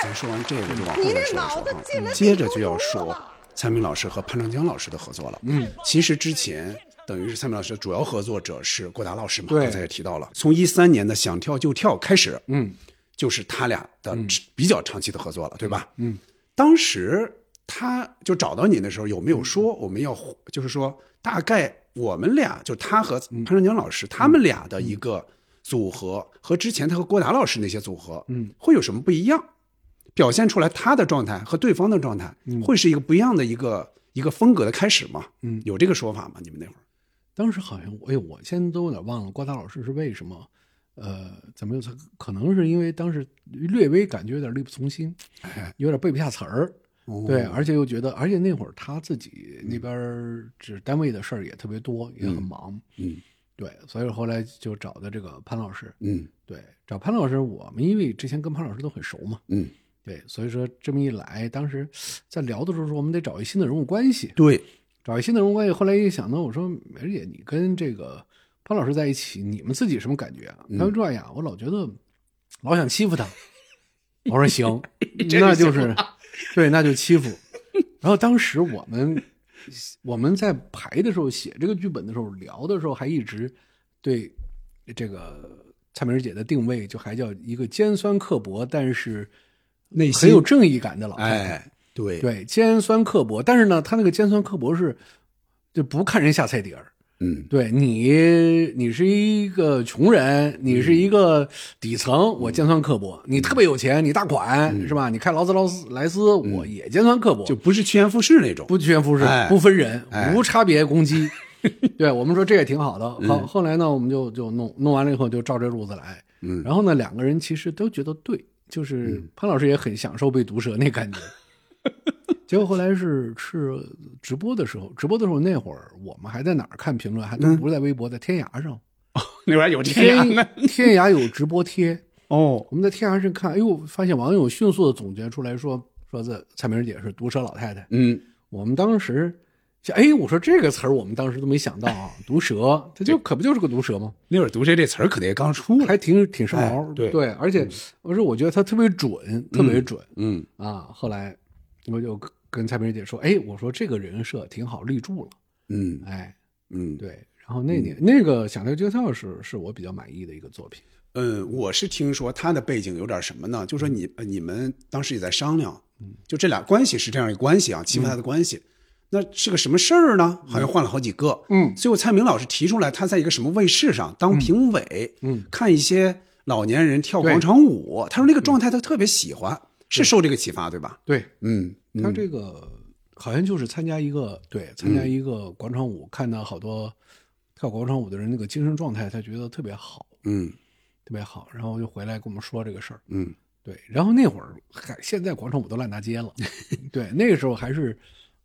咱说完这个就往后你这面说接着就要说蔡明老师和潘长江老师的合作了。嗯，其实之前等于是蔡明老师的主要合作者是郭达老师嘛，对刚才也提到了，从一三年的想跳就跳开始，嗯，就是他俩的比较长期的合作了，对吧？嗯，当时他就找到你的时候，有没有说我们要就是说大概我们俩就他和潘长江老师他们俩的一个组合和之前他和郭达老师那些组合，嗯，会有什么不一样？表现出来他的状态和对方的状态，会是一个不一样的一个一个风格的开始吗？嗯有这个说法吗？你们那会儿？当时好像，哎呦，我现在都有点忘了郭达老师是为什么，呃，怎么又可可能是因为当时略微感觉有点力不从心，有点背不下词儿，哦对，而且又觉得，而且那会儿他自己那边儿指单位的事儿也特别多，也很忙，嗯对，所以后来就找的这个潘老师，嗯对，找潘老师，我们因为之前跟潘老师都很熟嘛，嗯，对，所以说这么一来，当时在聊的时候说，我们得找一新的人物关系，对，找一新的人物关系。后来一想呢，我说梅姐，你跟这个潘老师在一起，你们自己什么感觉啊？嗯他说这样，我老觉得老想欺负他。我说行，那就是对，那就欺负。然后当时我们我们在排的时候，写这个剧本的时候，聊的时候，还一直对这个蔡明姐的定位，就还叫一个尖酸刻薄，但是内心很有正义感的老太太。哎，对对，尖酸刻薄，但是呢，她那个尖酸刻薄是就不看人下菜碟儿。嗯对你，你是一个穷人，你是一个底层，我尖酸刻薄；你特别有钱，你大款、是吧？你开劳斯劳斯莱斯，我也尖酸刻薄，就不是趋炎附势那种。不趋炎附势，哎不分人，哎无差别攻击。对我们说这也挺好的。好，嗯后来呢，我们就就弄弄完了以后，就照这路子来。嗯然后呢，两个人其实都觉得对，就是潘老师也很享受被毒舌那感觉。结果后来是是直播的时候，直播的时候那会儿我们还在哪儿看评论，还都不是在微博，在天涯上。哦 那边有天涯呢。天涯有直播贴，哦，我们在天涯上看，哎呦，发现网友迅速的总结出来说，说这蔡明姐是毒舌老太太。嗯，我们当时想，哎，我说这个词儿我们当时都没想到啊，毒舌，它就可不就是个毒舌吗？那会儿“毒舌”这词儿可能也刚出来。还挺挺时髦，哎对对，而且我说我觉得它特别准，特别准嗯啊。后来我就跟跟蔡明姐说，哎，我说这个人设挺好，立住了，嗯哎，嗯，对。然后那年、那个《想跳就跳》是是我比较满意的一个作品。嗯，我是听说他的背景有点什么呢？就说你呃你们当时也在商量，就这俩关系是这样一个关系啊，欺负他的关系。那是个什么事儿呢？好像换了好几个。嗯最后蔡明老师提出来，他在一个什么卫视上当评委，嗯看一些老年人跳广场舞，他说那个状态他特别喜欢，是受这个启发对吧？对嗯，嗯他这个好像就是参加一个对参加一个广场舞，看到好多跳广场舞的人那个精神状态，他觉得特别好，嗯特别好。然后就回来跟我们说这个事儿。嗯对，然后那会儿，还，现在广场舞都烂大街了，对，那个时候还是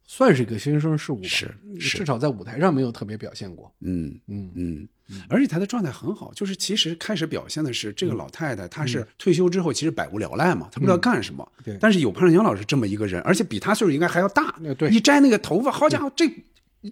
算是一个新生事物吧，是是。至少在舞台上没有特别表现过。嗯嗯。嗯，而且她的状态很好，就是其实开始表现的是这个嗯老太太，她是退休之后其实百无聊赖嘛，她不知道干什么。对。但是有潘长江老师这么一个人，而且比她岁数应该还要大。一摘那个头发，好家伙，这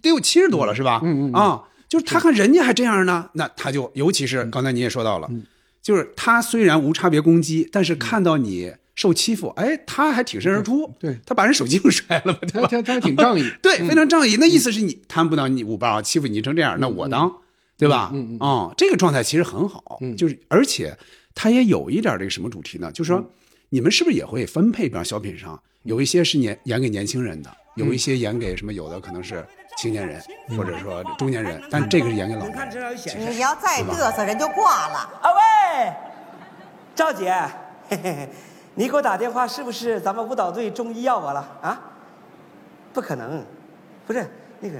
得有七十多了是吧？嗯嗯嗯。啊，就是他看人家还这样呢，那他就尤其是刚才你也说到了，嗯。就是他虽然无差别攻击，但是看到你受欺负，哎，他还挺身而出。对他把人手机给摔了嘛，对吧？他他他挺仗义，对，非常仗义。那意思是你摊不到你五包，欺负你成这样，那我当，对吧？嗯嗯啊，这个状态其实很好，就是而且他也有一点这个什么主题呢？就是说，你们是不是也会分配？比方小品上有一些是年演给年轻人的，有一些演给什么，有的可能是青年人或者说中年人，但这个是演给老人。这上有显示你要再嘚瑟，人就挂了。啊喂，赵姐，嘿嘿嘿，你给我打电话是不是咱们舞蹈队中医要我了啊？不可能，不是那个，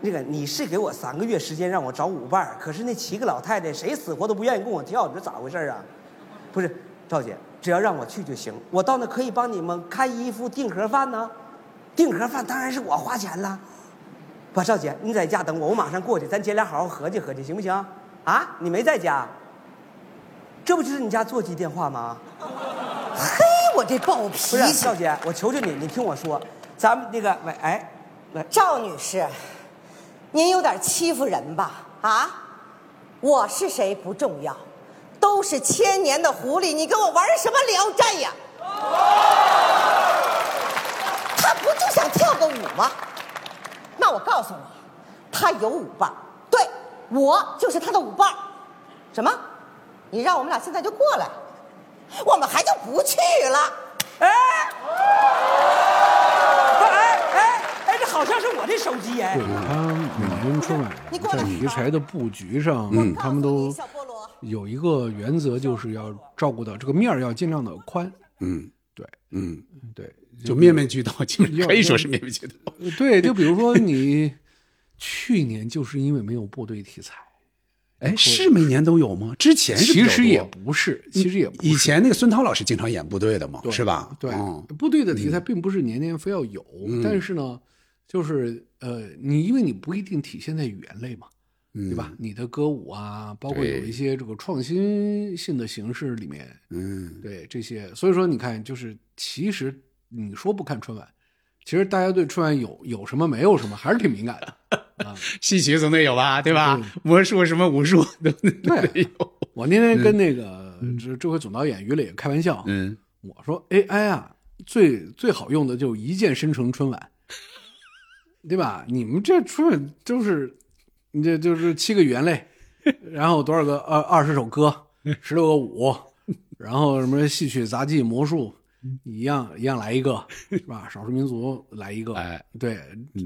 那个你是给我三个月时间让我找舞伴可是那七个老太太谁死活都不愿意跟我跳，你说咋回事啊？不是，赵姐，只要让我去就行，我到那可以帮你们看衣服、订盒饭呢。订盒饭当然是我花钱了。不，赵姐，你在家等我，我马上过去，咱姐俩好好合计合计，行不行？啊，你没在家？这不就是你家座机电话吗？嘿，我这暴脾不是，气赵。姐，我求求你，你听我说，咱们那个，喂，哎，喂，赵女士，您有点欺负人吧？啊，我是谁不重要，都是千年的狐狸，你跟我玩什么聊斋呀？他不就想跳个舞吗？那我告诉你，他有舞伴，对我就是他的舞伴。什么？你让我们俩现在就过来，我们还就不去了。哎，哎哎哎，这好像是我的手机哎对。他每年春晚在题材的布局上，嗯他们都有一个原则，就是要照顾到这个面儿要尽量的宽。嗯对嗯，对，就面面俱到，基本要可以说是面面俱到。呃对，就比如说你去年就是因为没有部队题材，哎，是每年都有吗？之前其实也不是，其实也不是以前那个孙涛老师经常演部队的嘛，是吧？对嗯，部队的题材并不是年年非要有，嗯但是呢，就是呃，你因为你不一定体现在语言类嘛，对吧？你的歌舞啊，包括有一些这个创新性的形式里面，嗯，对这些，所以说你看，就是其实你说不看春晚，其实大家对春晚有有什么没有什么还是挺敏感的。戏曲总得有吧，对吧？魔术什么武术 都都得有。我那天跟那个这这回总导演于磊开玩笑，嗯，我说 AI 啊，最最好用的就是一键生成春晚，对吧？你们这春晚就是，你这就是七个语言类，然后多少个二二十首歌，十六个舞，然后什么戏曲、杂技、魔术，一样一样来一个，是吧？少数民族来一个，哎，对，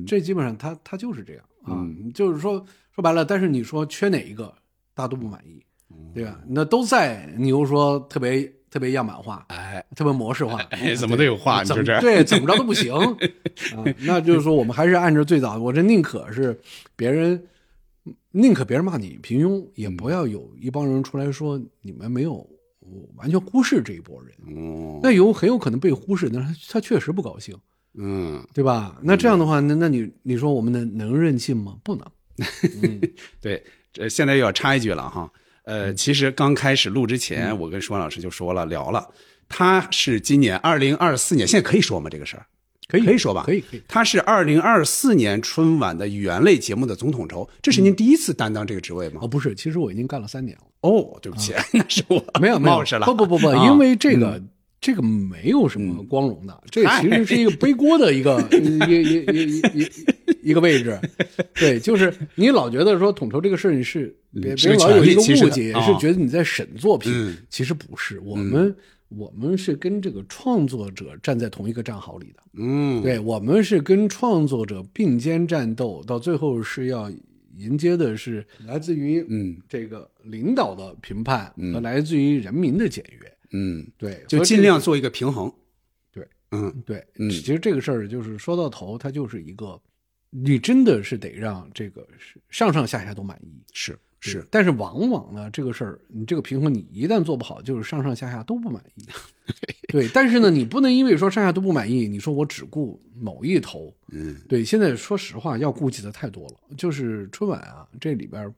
这基本上他他就是这样啊，嗯就是说说白了，但是你说缺哪一个，大家都不满意，嗯对吧？那都在，你又说特别特别样板化，哎，特别模式化，哎怎么都有话怎你说这么对，怎么着都不行 啊。那就是说，我们还是按照最早，我这宁可是别人，宁可别人骂你平庸，也不要有一帮人出来说你们没有完全忽视这一波人。哦，那有很有可能被忽视，那他他确实不高兴，嗯，对吧？那这样的话，那那你你说我们能能任性吗？不能。对，这现在又要插一句了哈。嗯呃，其实刚开始录之前，我跟舒文老师就说了，聊了，他是今年二零二四年，现在可以说吗？这个事儿可以可以说吧？可以可以。他是二零二四年春晚的语言类节目的总统筹，这是您第一次担当这个职位吗哦，？不是，其实我已经干了三年了。哦，对不起，那是我没有没有冒失了。不不不不，啊因为这个、这个没有什么光荣的，这其实是一个背锅的一个一一一一一一个位置。对，就是你老觉得说统筹这个事儿，你是别别人老有一个误解，啊是觉得你在审作品，嗯其实不是。我们、我们是跟这个创作者站在同一个战壕里的。嗯，对我们是跟创作者并肩战斗，到最后是要迎接的是来自于嗯这个领导的评判和来自于人民的检阅。嗯，对，就尽量做一个平衡。对，嗯对，嗯其实这个事儿就是说到头，它就是一个，你真的是得让这个是上上下下都满意。是是，但是往往呢，这个事儿，你这个平衡，你一旦做不好，就是上上下下都不满意。对，但是呢，你不能因为说上下都不满意，你说我只顾某一头。嗯，对，现在说实话，要顾忌的太多了。就是春晚啊，这里边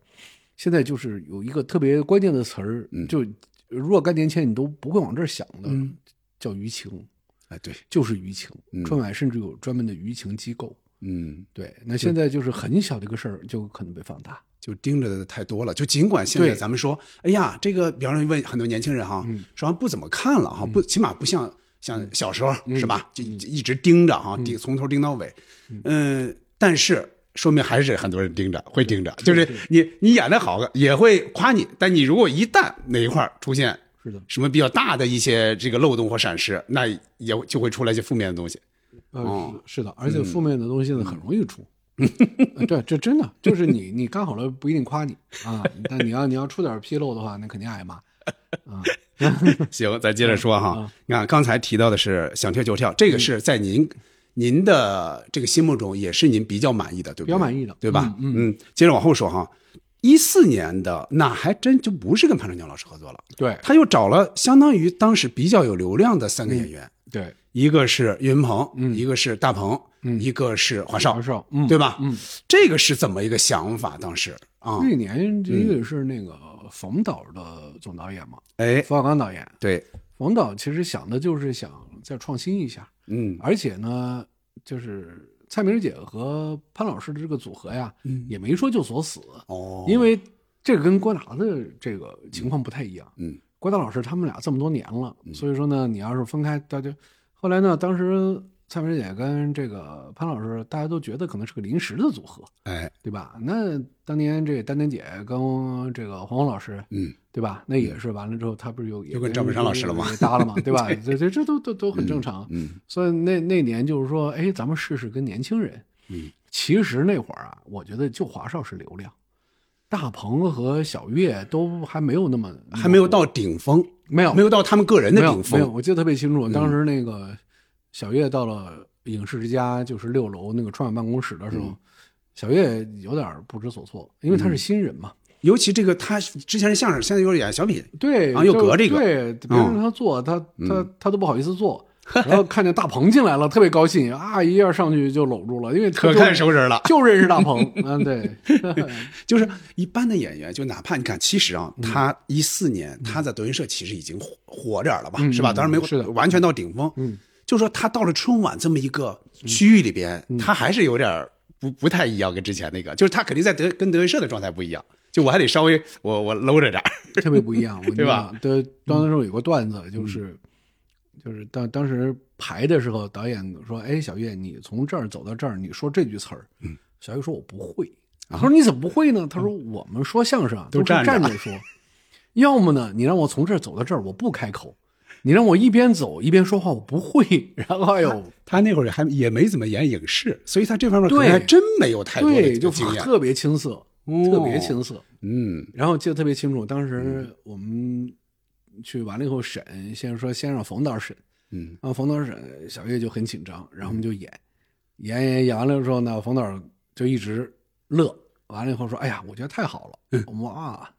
现在就是有一个特别关键的词儿，嗯就若干年前你都不会往这儿想的，嗯叫舆情，哎对，就是舆情。嗯春晚甚至有专门的舆情机构。嗯，对，那现在就是很小的一个事儿，就可能被放大。就盯着的太多了。就尽管现在对咱们说，哎呀，这个比方说问很多年轻人哈，嗯说不怎么看了哈，不，起码不像像小时候是吧？就就一直盯着哈，盯从头盯到尾。嗯，但是说明还是很多人盯着，会盯着。就是你你演的好，也会夸你，但你如果一旦哪一块出现是的，什么比较大的一些这个漏洞或闪失，那也就会出来一些负面的东西。呃，哦是是的，而且负面的东西呢很容易出。呃对，这真的就是你，你干好了不一定夸你啊，但你要你要出点纰漏的话，那肯定挨骂。啊 行，咱接着说哈 啊。你看刚才提到的是想跳就跳，这个是在您您的这个心目中也是您比较满意的，对不对？比较满意的。对吧？嗯嗯。接着往后说哈，一四年的那还真就不是跟潘长江老师合作了，对。他又找了相当于当时比较有流量的三个演员，对，一个是岳云鹏，嗯。一个是大鹏，嗯。一个是华少，华少嗯。对吧？嗯，这个是怎么一个想法？当时？啊，那年这个是那个冯导的总导演嘛，哎，冯小刚导演。对，冯导其实想的就是想再创新一下，嗯。而且呢，就是蔡明姐和潘老师的这个组合呀，也没说就锁死，哦，因为这个跟郭达的这个情况不太一样。嗯，郭达老师他们俩这么多年了，所以说呢，你要是分开，大家后来呢，当时蔡明姐跟这个潘老师，大家都觉得可能是个临时的组合，哎，对吧？那当年这个丹丹姐跟这个黄黄老师，嗯，对吧？那也是完了之后，他不是有也就跟赵本山老师了吗搭了嘛，对吧？这这这都都都很正常。嗯所以那那年就是说，哎，咱们试试跟年轻人。嗯，其实那会儿啊，我觉得就华少是流量，大鹏和小岳都还没有那么还没有到顶峰，没有没有到他们个人的顶没有，峰。我记得特别清楚，嗯当时那个小岳到了影视之家，就是六楼那个创业办公室的时候，嗯小岳有点不知所措，因为他是新人嘛。尤其这个他之前是相声，现在又是演小品，对，然后又隔这个。对，别人嗯让他做，他他他都不好意思做。然后看见大鹏进来了，特别高兴啊，一下上去就搂住了，因为可看熟人了。就认识大鹏。嗯，对，就是一般的演员，就哪怕你看，其实啊，嗯。他一四年他在德云社其实已经火火点儿了吧，嗯是吧？嗯当然没是的。有完全到顶峰，嗯，就说他到了春晚这么一个区域里边，他还是有点不不太一样，跟之前那个，就是他肯定在德跟德云社的状态不一样，就我还得稍微我我搂着点儿，特别不一样，我 对吧讲？对，当时有个段子，就是、就是当当时排的时候，导演说：“哎，小岳，你从这儿走到这儿，你说这句词儿。”嗯，小岳说：“我不会。”他说：“你怎么不会呢？”他说：“我们说相声啊，都是站着说，要么呢，你让我从这儿走到这儿，我不开口；你让我一边走一边说话，我不会。然后哎呦他那会儿还也没怎么演影视，所以他这方面可能对还真没有太多的对，就经验。特别青涩，哦特别青涩。嗯。然后记得特别清楚，当时我们去完了以后审，先说先让冯导审，嗯。然后冯导审，小岳就很紧张，然后我们就演，演演演完了之后呢，冯导就一直乐，完了以后说：“哎呀，我觉得太好了。”我们说啊，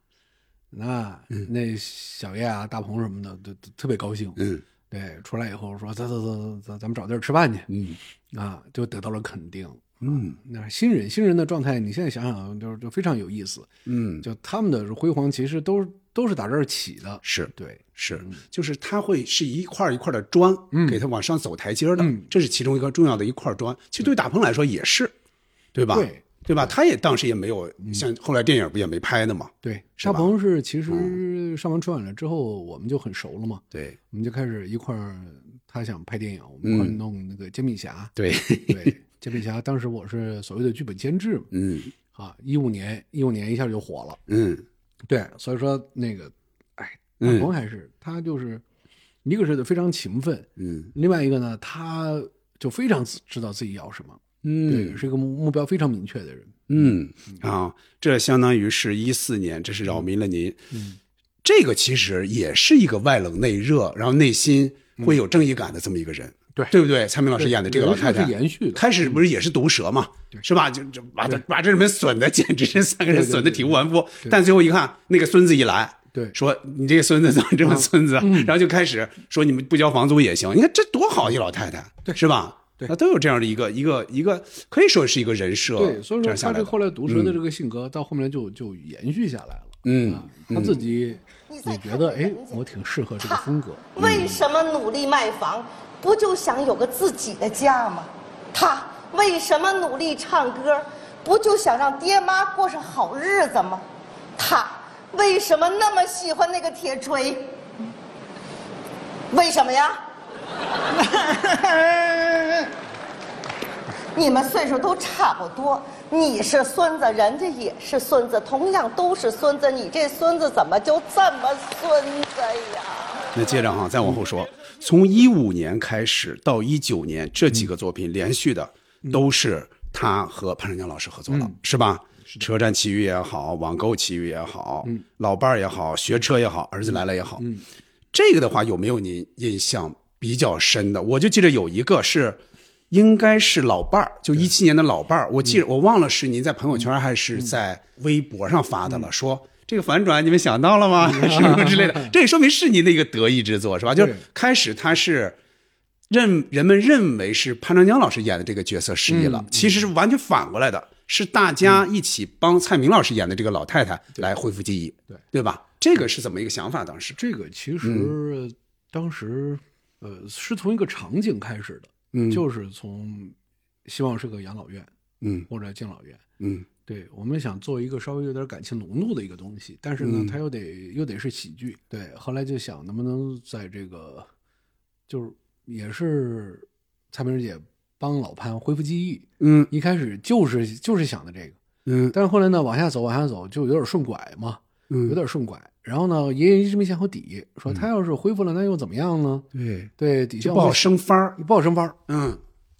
那那小岳啊、大鹏什么的都都特别高兴。嗯。对，出来以后说：“走走走走走，咱们找地儿吃饭去。”嗯。啊，就得到了肯定。嗯。那新人新人的状态，你现在想想，就就非常有意思。嗯，就他们的辉煌，其实都都是打这儿起的。是对，是，就是他会是一块一块的砖，嗯。给他往上走台阶的，嗯。这是其中一个重要的一块砖。其实对大鹏来说也是，对吧？对。对吧？他也当时也没有像后来电影不也没拍呢嘛？对，沙鹏是其实上完春晚了之后，我们就很熟了嘛，对。我们就开始一块儿，他想拍电影，我们一块弄那个煎饼侠。对，对，煎饼侠当时我是所谓的剧本监制嘛，嗯啊，一五年一五年一下就火了。嗯对，所以说那个，哎，大嗯鹏还是、他就是，一个是非常勤奋，嗯另外一个呢，他就非常自知道自己要什么，对，嗯是一个目目标非常明确的人。嗯啊，这相当于是一四年，这是扰民了您。嗯，这个其实也是一个外冷内热，然后内心会有正义感的这么一个人。对对不对？蔡明老师演的这个老太太是延续的开始不是也是毒舌嘛，是吧？就就把这把这里面损的 简直是三个人对对损的体无完肤。但最后一看，那个孙子一来，对说你这个孙子怎么这么孙子？然后就开始说你们不交房租也行。你看这多好一老太太，是吧？对那都有这样的一个一个一个，可以说是一个人设。对，所以说他这后来毒舌的这个性格，到后面就就延续下来了。嗯啊，他自己也觉得，哎，我挺适合这个风格。为什么努力卖房？不就想有个自己的家吗？他为什么努力唱歌？不就想让爹妈过上好日子吗？他为什么那么喜欢那个铁锤？为什么呀？你们岁数都差不多，你是孙子，人家也是孙子，同样都是孙子，你这孙子怎么就这么孙子呀？那接着哈，再往后说，从一五年开始到一九年，这几个作品连续的都是他和潘长江老师合作了，是吧？车站奇遇也好，网购奇遇也好，老伴儿也好，学车也好，儿子来了也好，这个的话有没有您印象比较深的？我就记得有一个是，应该是老伴儿，就一七年的老伴儿，我记得我忘了是您在朋友圈还是在微博上发的了，说。这个反转你们想到了吗？什么之类的，这也说明是您的一个得意之作，是吧？就是开始他是认人们认为是潘长江老师演的这个角色失忆了，其实是完全反过来的，是大家一起帮蔡明老师演的这个老太太来恢复记忆，对对吧？这个是怎么一个想法？当时这个其实当时呃是从一个场景开始的，嗯就是从希望是个养老院嗯或者敬老院，嗯对我们想做一个稍微有点感情浓度的一个东西，但是呢，嗯它又得又得是喜剧。对，后来就想能不能在这个，就是也是蔡明姐帮老潘恢复记忆。嗯一开始就是就是想的这个，嗯但是后来呢，往下走往下走就有点顺拐嘛，嗯有点顺拐。然后呢，爷爷一直没想好底，说他要是恢复了，那又怎么样呢？对，对，底下不好升番儿，不好升番儿。嗯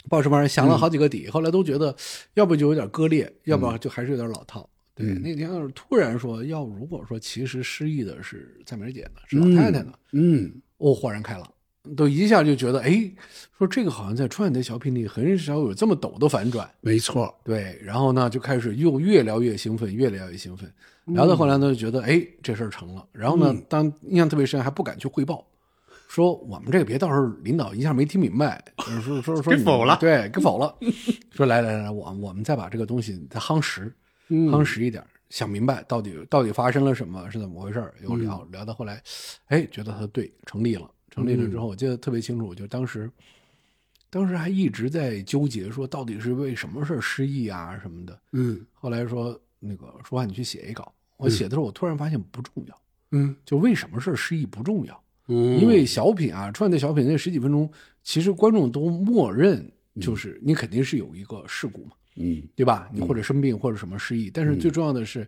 报什么玩意儿？想了好几个底，后来都觉得，要不就有点割裂，要不然就还是有点老套。对，嗯那天要是突然说，要如果说其实失忆的是蔡明姐呢，是老太太呢，嗯哦，豁然开朗，都一下就觉得，哎，说这个好像在川的小品里很少有这么陡的反转。没错，对，然后呢就开始又越聊越兴奋，越聊越兴奋，聊到后来呢就觉得，哎，这事儿成了。然后呢，当印象特别深，还不敢去汇报。说我们这个别到时候领导一下没听明白，说说说给否了对，给否了。说来来来，我我们再把这个东西再夯实，夯实一点，想明白到底到底发生了什么，是怎么回事又聊聊到后来，哎，觉得他对，成立了，成立了之后，我记得特别清楚，就当时，当时还一直在纠结，说到底是为什么事失忆啊什么的。嗯后来说那个说话你去写一稿，我写的时候我突然发现不重要，嗯就为什么事失忆不重要。嗯，因为小品啊，串的小品那十几分钟，其实观众都默认就是你肯定是有一个事故嘛，嗯。对吧？你或者生病或者什么失忆，但是最重要的是，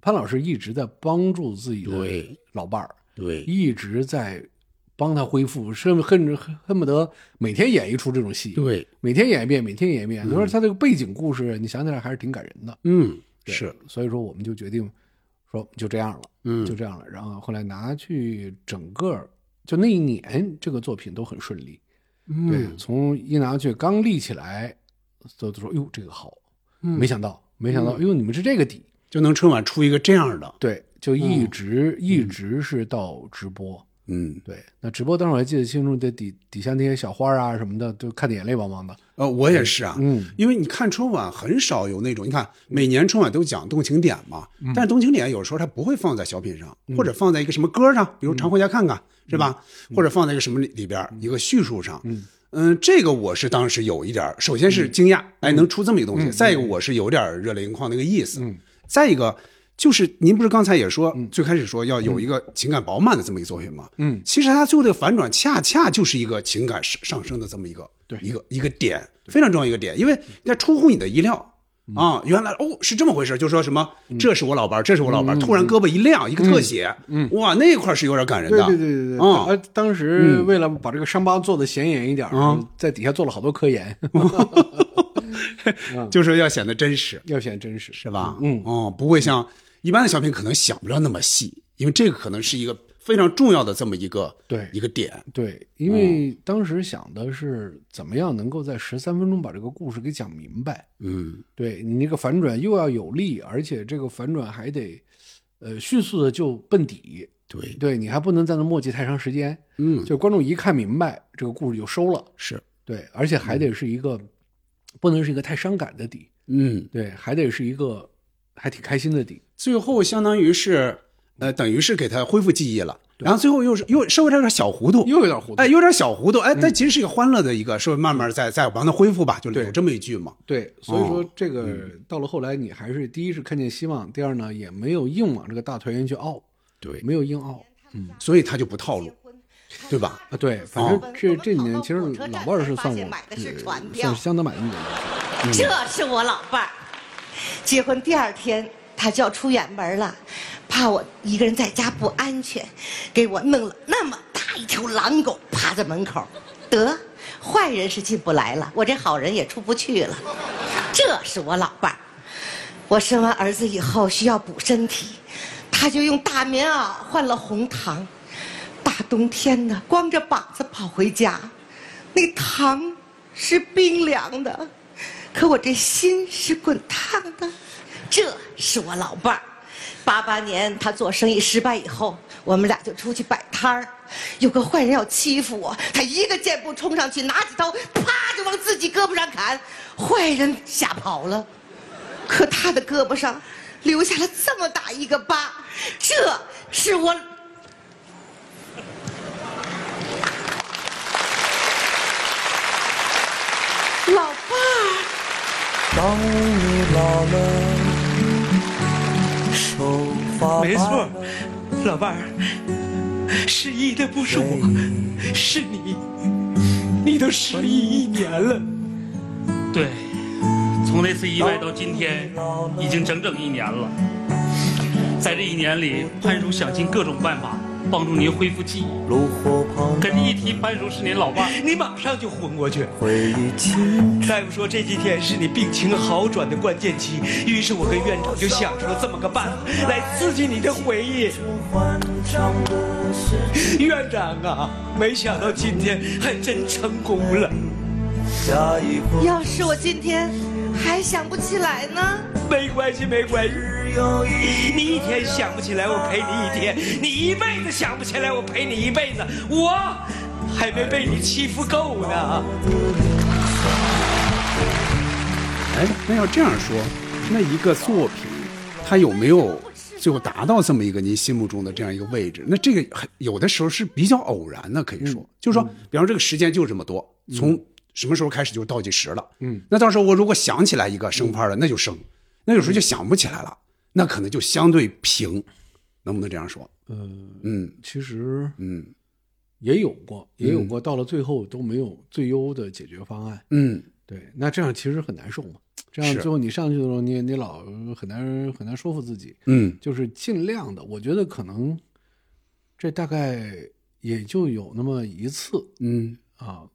潘老师一直在帮助自己的老伴儿，对。一直在帮他恢复，甚恨恨恨不得每天演一出这种戏，对，每天演一遍，每天演一遍。你说他这个背景故事，你想起来还是挺感人的。嗯是，所以说我们就决定说就这样了，嗯。就这样了。然后后来拿去整个就那一年这个作品都很顺利，嗯对，从一拿去刚立起来，都都说哟这个好，嗯没想到没想到，哎呦你们是这个底，就能春晚出一个这样的，对，就一直、一直是到直播。嗯对，那直播当时我还记得清楚，这底底下那些小花啊什么的，都看得眼泪汪汪的。呃，我也是啊，嗯，因为你看春晚很少有那种，你看每年春晚都讲动情点嘛，但是动情点有时候它不会放在小品上，或者放在一个什么歌上，比如常回家看看，是吧？或者放在一个什么里里边儿一个叙述上，嗯这个我是当时有一点，首先是惊讶，哎，能出这么一个东西；再一个，我是有点热泪盈眶那个意思；再一个。就是您不是刚才也说，最开始说要有一个情感饱满的这么一个作品吗？嗯。其实它最后这个反转，恰恰就是一个情感上上升的这么一个对。一个一个点，非常重要一个点，因为那出乎你的意料。嗯。啊，原来哦是这么回事，就说什么这是我老伴儿，这是我老伴儿，突然胳膊一亮，一个特写，嗯，哇，那块儿是有点感人的，对对对对对，啊。呃，当时为了把这个伤疤做的显眼一点儿，啊在底下做了好多科研，就是要显得真实，要显真实，是吧？嗯。哦，不会像一般的小品可能想不了那么细，因为这个可能是一个非常重要的这么一个对一个点，对，因为当时想的是怎么样能够在十三分钟把这个故事给讲明白。嗯对你那个反转又要有力，而且这个反转还得，呃，迅速的就奔底。对，对你还不能在那磨叽太长时间，嗯就观众一看明白，这个故事就收了。是，对，而且还得是一个，不能是一个太伤感的底，嗯，对，还得是一个还挺开心的底。最后相当于是呃，等于是给他恢复记忆了，然后最后又是又稍微有点小糊涂，又有点糊涂。嗯哎，有点小糊涂，哎，但其实是一个欢乐的一个，说慢慢在在帮他恢复吧，就是有这么一句嘛，对，所以说哦这个到了后来，你还是第一是看见希望，第二呢也没有硬往这个大团圆去凹，对，没有硬凹所以他就不套路，对吧？啊。对，反正这这几年其实老伴儿是算我买的是呃船票算是相当满意的。这是我老伴儿，结婚第二天他就要出远门了，怕我一个人在家不安全，给我弄了那么大一条狼狗趴在门口，得，坏人是进不来了，我这好人也出不去了。这是我老伴儿。我生完儿子以后需要补身体，他就用大棉袄换了红糖。大冬天的，光着膀子跑回家，那糖是冰凉的，可我这心是滚烫的。这是我老伴儿。八八年他做生意失败以后，我们俩就出去摆摊儿。有个坏人要欺负我，他一个箭步冲上去，拿起刀，啪就往自己胳膊上砍。坏人吓跑了，可他的胳膊上留下了这么大一个疤。这是我老伴儿。当你老了，没错，老伴儿，失忆的不是我，是你，你都失忆一年了。对，从那次意外到今天，已经整整一年了。在这一年里，潘叔想尽各种办法帮助您恢复记忆。一提潘叔是你老爸，你马上就昏过去。回忆青大夫说这几天是你病情好转的关键期，于是我跟院长就想出了这么个办法来刺激你的回忆。院长啊，没想到今天还真成功了。下一要是我今天还想不起来呢？没关系，没关系。你一天想不起来，我陪你一天；你一辈子想不起来，我陪你一辈子。我还没被你欺负够呢。哎，那要这样说，那一个作品，它有没有最后达到这么一个您心目中的这样一个位置？那这个很有的时候是比较偶然的，可以说，就是说，比方说这个时间就这么多，从什么时候开始就是倒计时了。嗯，那到时候我如果想起来一个升拍的，那就升；那有时候就想不起来了，那可能就相对平，能不能这样说？嗯，嗯其实嗯也有过，也有过，到了最后都没有最优的解决方案。嗯对，那这样其实很难受嘛。这样最后你上去的时候，你你老很难很难说服自己，嗯就是尽量的。我觉得可能这大概也就有那么一次嗯，啊，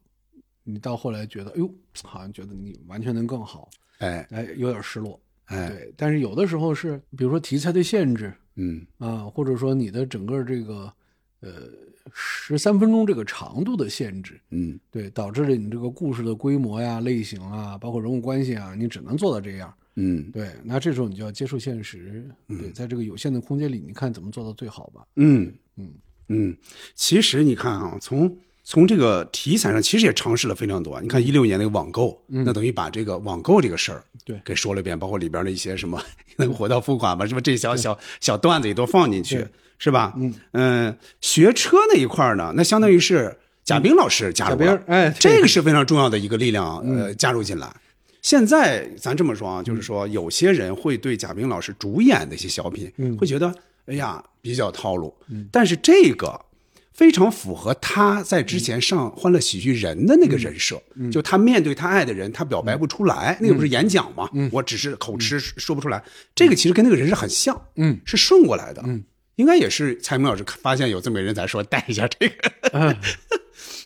你到后来觉得，哎呦，好像觉得你完全能更好，哎哎，有点失落。哎，对，但是有的时候是，比如说题材的限制嗯啊，或者说你的整个这个呃十三分钟这个长度的限制，嗯对，导致了你这个故事的规模呀、类型啊，包括人物关系啊，你只能做到这样。嗯对，那这时候你就要接受现实，对，在这个有限的空间里，你看怎么做到最好吧。嗯嗯嗯，其实你看啊，从从这个题材上，其实也尝试了非常多。你看一六年那个网购，那等于把这个网购这个事儿对给说了一遍，包括里边的一些什么能活到付款吧，是吧？这小小小段子也都放进去，是吧？嗯学车那一块儿呢，那相当于是贾冰老师加入哎 这个是非常重要的一个力量，呃，加入进来。现在咱这么说啊，就是说有些人会对贾冰老师主演的一些小品，会觉得哎呀比较套路，但是这个非常符合他在之前上《欢乐喜剧人》的那个人设，就他面对他爱的人，他表白不出来，那个不是演讲吗？我只是口吃说不出来，这个其实跟那个人是很像，嗯，是顺过来的，嗯，应该也是蔡明老师发现有这么一个人，才说带一下这个，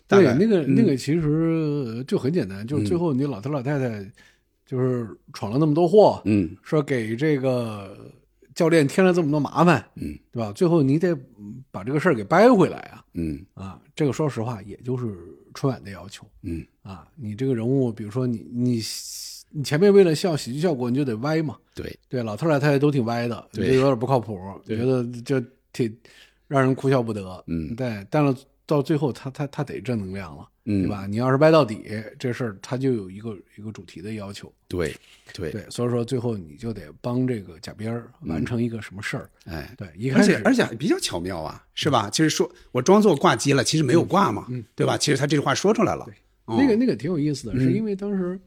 对那个嗯。那个其实就很简单，就是最后你老头老太太就是闯了那么多祸，嗯。说给这个教练添了这么多麻烦，嗯，对吧？最后你得嗯把这个事儿给掰回来啊，嗯啊，这个说实话，也就是春晚的要求嗯啊。你这个人物，比如说你你你前面为了笑喜剧效果，你就得歪嘛。对，对，老头老太太都挺歪的，对就有点不靠谱，觉得就挺让人哭笑不得。嗯对，但是到最后他他他得正能量了，嗯对吧？你要是歪到底，这事儿他就有一个一个主题的要求。对对对，所以说最后你就得帮这个贾边儿完成一个什么事儿。哎，对，一开始而且而且比较巧妙啊，是吧？其实说我装作挂机了，其实没有挂嘛，对吧？其实他这句话说出来了，哦那个那个挺有意思的，是因为当时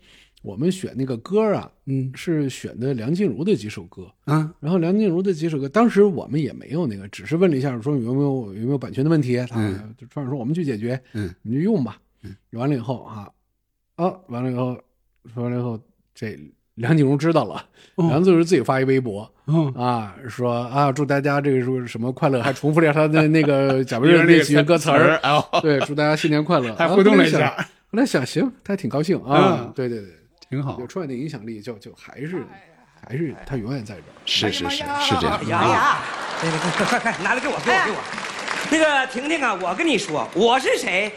我们选那个歌啊，嗯。是选的梁静茹的几首歌，啊。然后梁静茹的几首歌，当时我们也没有那个，只是问了一下，说有没有有没有版权的问题，他川说我们去解决，嗯，你就用吧，嗯，完了以后啊，啊，完了以后说完了以后，这梁静茹知道了，梁静茹自己发一微博，哦。啊，说啊，祝大家这个说什么快乐，还重复了他的那个 贾冰那几个歌词儿，哦。对，祝大家新年快乐，还啊互动了一下。后来想行，他还挺高兴啊嗯，对对对，挺好有春晚的影响力就就还是还是他永远在这儿。是是是是这样的呀呀，那个快快快，拿来给我给我给我。那个婷婷啊，我跟你说，我是谁？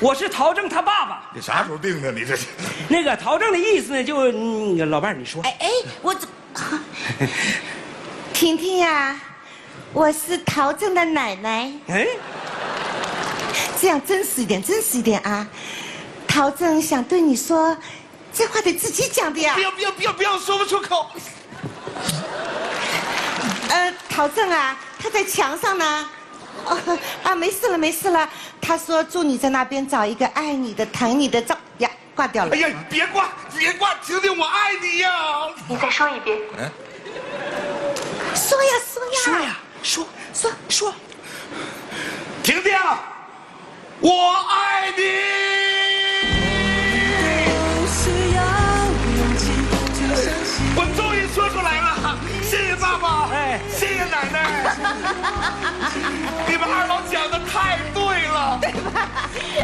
我是陶正他爸爸。你啥时候定的？你这是那个陶正的意思呢，就嗯，老伴儿你说。哎哎，我怎？婷婷呀，我是陶正的奶奶。哎，这样真实一点，真实一点啊！陶正想对你说，这话得自己讲的呀不。要不要不要不要说不出口。呃，陶正啊，他在墙上呢。哦啊，没事了，没事了。他说祝你在那边找一个爱你的、疼你的照呀，挂掉了。哎呀，你别挂别挂，婷婷，我爱你呀！你再说一遍。嗯说呀说呀。说呀说说说。婷婷，我爱你。你们二老讲的太对了。对吧？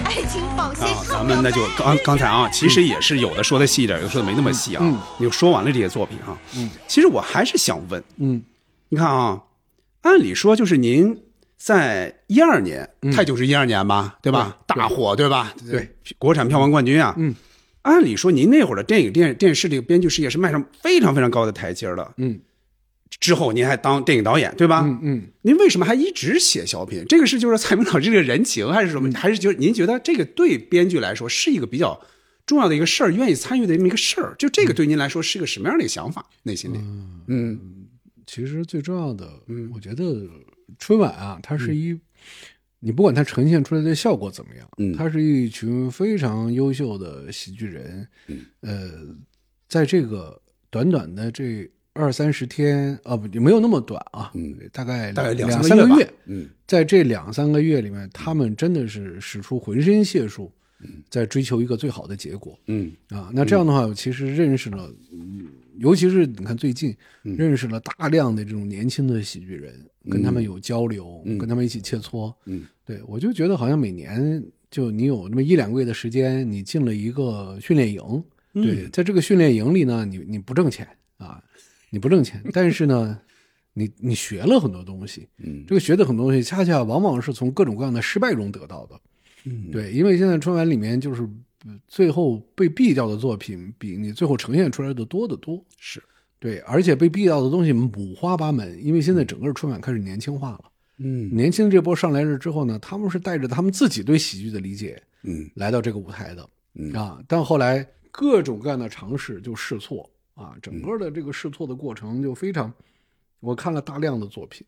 爱情保鲜啊，咱们那就刚刚才啊，其实也是有的说的细一点，有的说的没那么细啊。你就说完了这些作品啊，嗯，其实我还是想问，嗯，你看啊，按理说就是您在一二年，太久是一二年吧，对吧？大火对吧？对，国产票房冠军啊，嗯，按理说您那会儿的电影电电视这个编剧事业是迈上非常非常高的台阶了，嗯，之后您还当电影导演对吧？嗯嗯，您为什么还一直写小品？这个是就是蔡明老师这个人情，还是什么？还是觉得您觉得这个对编剧来说是一个比较重要的一个事儿，愿意参与的这么一个事儿？就这个对您来说是一个什么样的一个想法？内心里，嗯其实最重要的，嗯，我觉得春晚啊，它是一，你不管它呈现出来的效果怎么样，嗯它是一群非常优秀的喜剧人，嗯，呃，在这个短短的这二三十天啊，不，没有那么短啊，嗯，大概大概两两三个月在这两三个月里面，他们真的是使出浑身解数，在追求一个最好的结果，嗯。啊，那这样的话，我其实认识了，嗯尤其是你看最近嗯。认识了大量的这种年轻的喜剧人，跟他们有交流，嗯。跟他们一起切磋，嗯，对我就觉得好像每年就你有那么一两个月的时间，你进了一个训练营，嗯。对，在这个训练营里呢，你你不挣钱啊，你不挣钱，但是呢，你你学了很多东西，嗯这个学的很多东西，恰恰往往是从各种各样的失败中得到的。嗯，对，因为现在春晚里面就是呃最后被毙掉的作品，比你最后呈现出来的多得多。是对，而且被毙掉的东西五花八门，因为现在整个春晚开始年轻化了。嗯年轻这波上来了之后呢，他们是带着他们自己对喜剧的理解嗯来到这个舞台的。嗯啊，但后来各种各样的尝试就试错啊，整个的这个试错的过程就非常，我看了大量的作品，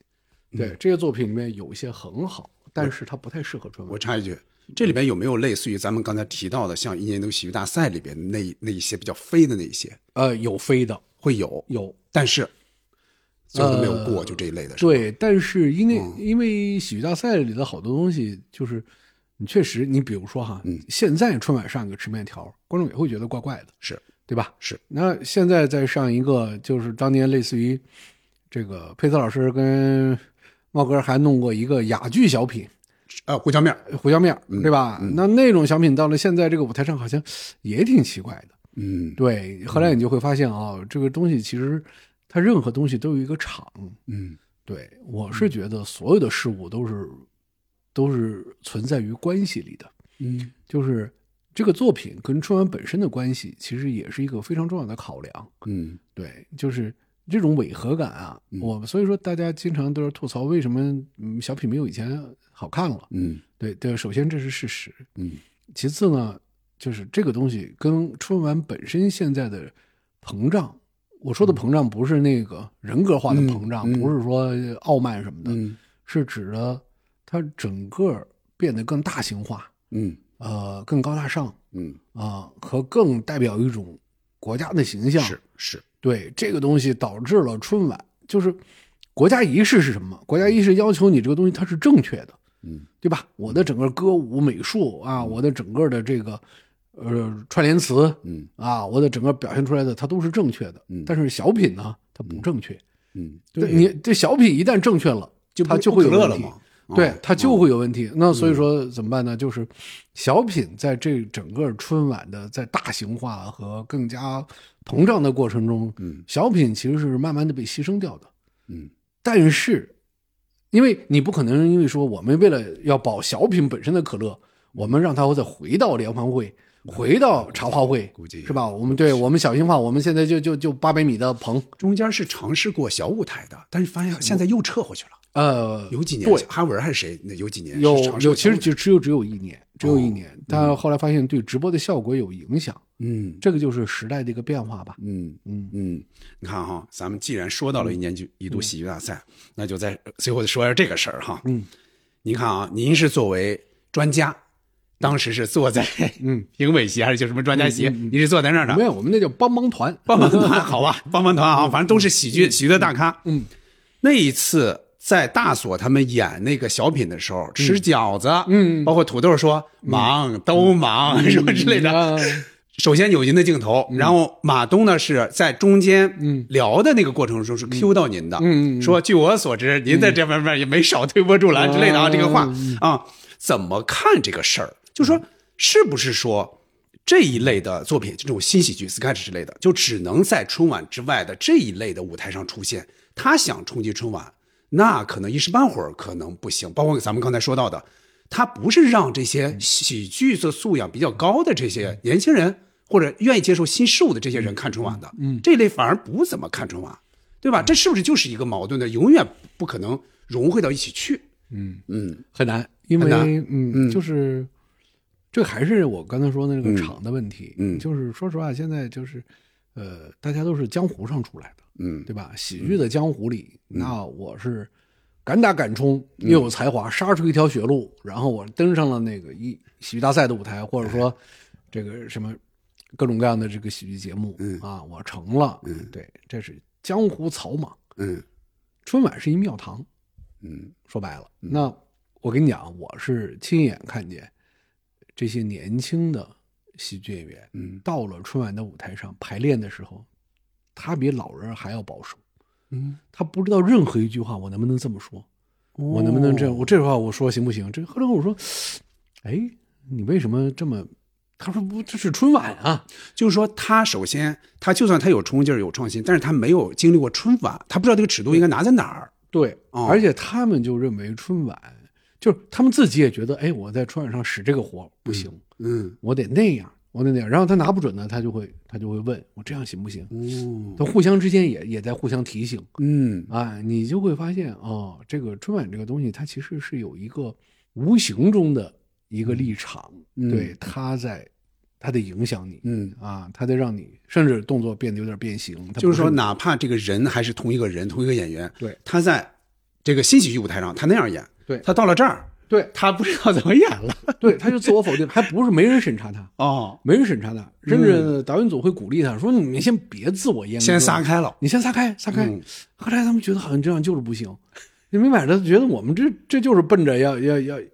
对、这些作品里面有一些很好，但是它不太适合春晚。我插一句，这里边有没有类似于咱们刚才提到的，像一年一度喜剧大赛里边那那一些比较飞的那一些？呃，有飞的，会有有，但是最后都没有过，呃就这一类的。对，但是因为、因为喜剧大赛里的好多东西，就是你确实，你比如说哈，嗯现在春晚上一个吃面条，观众也会觉得怪怪的，是对吧？是。那现在再上一个，就是当年类似于这个佩斯老师跟茂哥还弄过一个哑剧小品，呃，胡椒面，胡椒面，嗯对吧？那那种小品到了现在这个舞台上，好像也挺奇怪的。嗯对，后来你就会发现啊、这个东西其实它任何东西都有一个场。嗯对，我是觉得所有的事物都是都是存在于关系里的，嗯就是这个作品跟春晚本身的关系，其实也是一个非常重要的考量。嗯。对，就是这种违和感啊，我所以说大家经常都是吐槽为什么嗯小品没有以前好看了。嗯。对对，首先这是事实，嗯。其次呢，就是这个东西跟春晚本身现在的膨胀，我说的膨胀不是那个人格化的膨胀，不是说傲慢什么的，嗯。是指的它整个变得更大型化，嗯呃，更高大上嗯，啊、和更代表一种国家的形象。是是，对这个东西导致了春晚就是国家仪式是什么？国家仪式要求你这个东西它是正确的，嗯对吧？我的整个歌舞美术啊，我的整个的这个呃串联词，嗯啊，我的整个表现出来的它都是正确的。嗯但是小品呢，它不正确。嗯，对你这小品一旦正确了，就它就会有问题不可乐了嘛。对，它就会有问题。那所以说怎么办呢？就是小品在这整个春晚的在大型化和更加膨胀的过程中，嗯，小品其实是慢慢的被牺牲掉的。嗯，但是，因为你不可能因为说我们为了要保小品本身的可乐，我们让它再回到联欢会，回到茶话会，估计是吧？我们对我们小型化，我们现在就就就八百米的棚，中间是尝试过小舞台的，但是发现现在又撤回去了。呃，有几年，对，韩文还是谁？那有几年有有，其实就只有只有一年，只有一哦年。但后来发现对直播的效果有影响，嗯这个就是时代的一个变化吧。嗯嗯嗯，你看哈，咱们既然说到了一年就一度喜剧大赛，那就在最后说一下这个事儿哈。嗯，您看啊，您是作为专家，当时是坐在嗯 评委席还是叫什么专家席？嗯嗯嗯你是坐在那儿的？没有，我们那叫帮帮团，帮帮团，好吧，帮帮团啊，反正都是喜剧喜剧的大咖。嗯，那一次在大锁他们演那个小品的时候，吃饺子，嗯。包括土豆说忙都忙什么之类的。啊首先有您的镜头，然后马东呢是在中间嗯。聊的那个过程中是 Q 到您的，说据我所知，您在这方面也没少推波助澜之类的啊，嗯这个话。嗯啊，怎么看这个事儿？就说是不是说这一类的作品，这种新喜剧、sketch 之类的，就只能在春晚之外的这一类的舞台上出现？他想冲击春晚，那可能一时半会儿可能不行。包括咱们刚才说到的，他不是让这些喜剧的素养比较高的这些年轻人，或者愿意接受新事物的这些人看春晚的，嗯这类反而不怎么看春晚，对吧？这是不是就是一个矛盾的，永远不可能融汇到一起去？嗯嗯很难，因为嗯嗯就是这还是我刚才说的那个嗯场的问题。嗯就是说实话，现在就是呃，大家都是江湖上出来的，嗯。对吧？喜剧的江湖里，那我是敢打敢冲，又有才华，杀出一条血路，然后我登上了那个一喜剧大赛的舞台，或者说这个什么各种各样的这个喜剧节目，嗯。啊，我成了，嗯。对，这是江湖草莽。嗯。春晚是一庙堂，嗯。说白了，那我跟你讲，我是亲眼看见这些年轻的喜剧演员，嗯。到了春晚的舞台上排练的时候，他比老人还要保守，嗯，他不知道任何一句话我能不能这么说，我能不能这样，我这话我说行不行？这后来我说，哎，你为什么这么？他说不，这是春晚啊，就是说他首先他就算他有冲劲儿有创新，但是他没有经历过春晚，他不知道这个尺度应该拿在哪儿。对，哦而且他们就认为春晚就是他们自己也觉得，哎，我在春晚上使这个活不行，嗯我得那样，我得那样。然后他拿不准呢，他就会他就会问我这样行不行？哦他互相之间也也在互相提醒嗯啊，你就会发现哦，这个春晚这个东西，它其实是有一个无形中的一个立场，嗯对，它在它得影响你，嗯啊，它在让你甚至动作变得有点变形。就是说，哪怕这个人还是同一个人，同一个演员，对他在这个新喜剧舞台上他那样演，对他到了这儿，对。他不知道怎么演了。对，他就自我否定，还不是没人审查他。哦，没人审查他，甚至导演组会鼓励他说：“你们先别自我阉割，先撒开了。你先撒开，撒开。嗯。后来他们觉得好像这样就是不行，你明摆着觉得我们这这就是奔着要要要要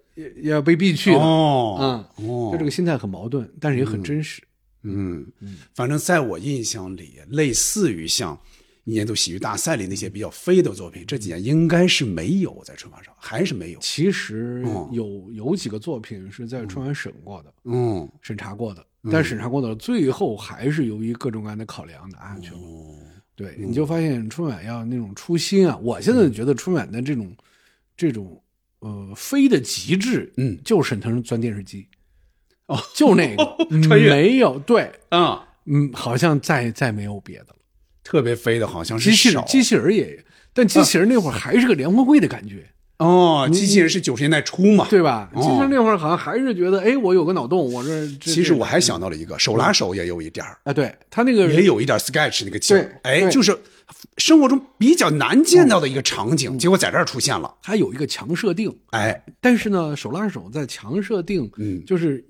要被逼去的哦。啊，哦。就这个心态很矛盾，但是也很真实。嗯，反正在我印象里，类似于像一年度喜剧大赛里那些比较飞的作品，这几年应该是没有在春晚上，还是没有。其实哦。有有几个作品是在春晚审过的，嗯，审查过的，但审查过的最后还是由于各种各样的考量拿下去了。哦对，你就发现春晚要那种初心啊！我现在觉得春晚的这种这种呃飞的极致，嗯，就是沈腾钻电视机，哦，就那个。没有对，嗯，嗯，好像再再没有别的了。特别飞的好像是机器人，机器人也，但机器人那会儿还是个联欢会的感觉，哦，机器人是九十年代初嘛，对吧？哦机器人那会儿好像还是觉得，哎，我有个脑洞，我这这其实我还想到了一个，手拉手也有一点儿，啊，对他那个也有一点 sketch 那个劲儿，哎，就是生活中比较难见到的一个场景，结果在这儿出现了，它有一个强设定，哎，但是呢，手拉手在强设定，嗯就是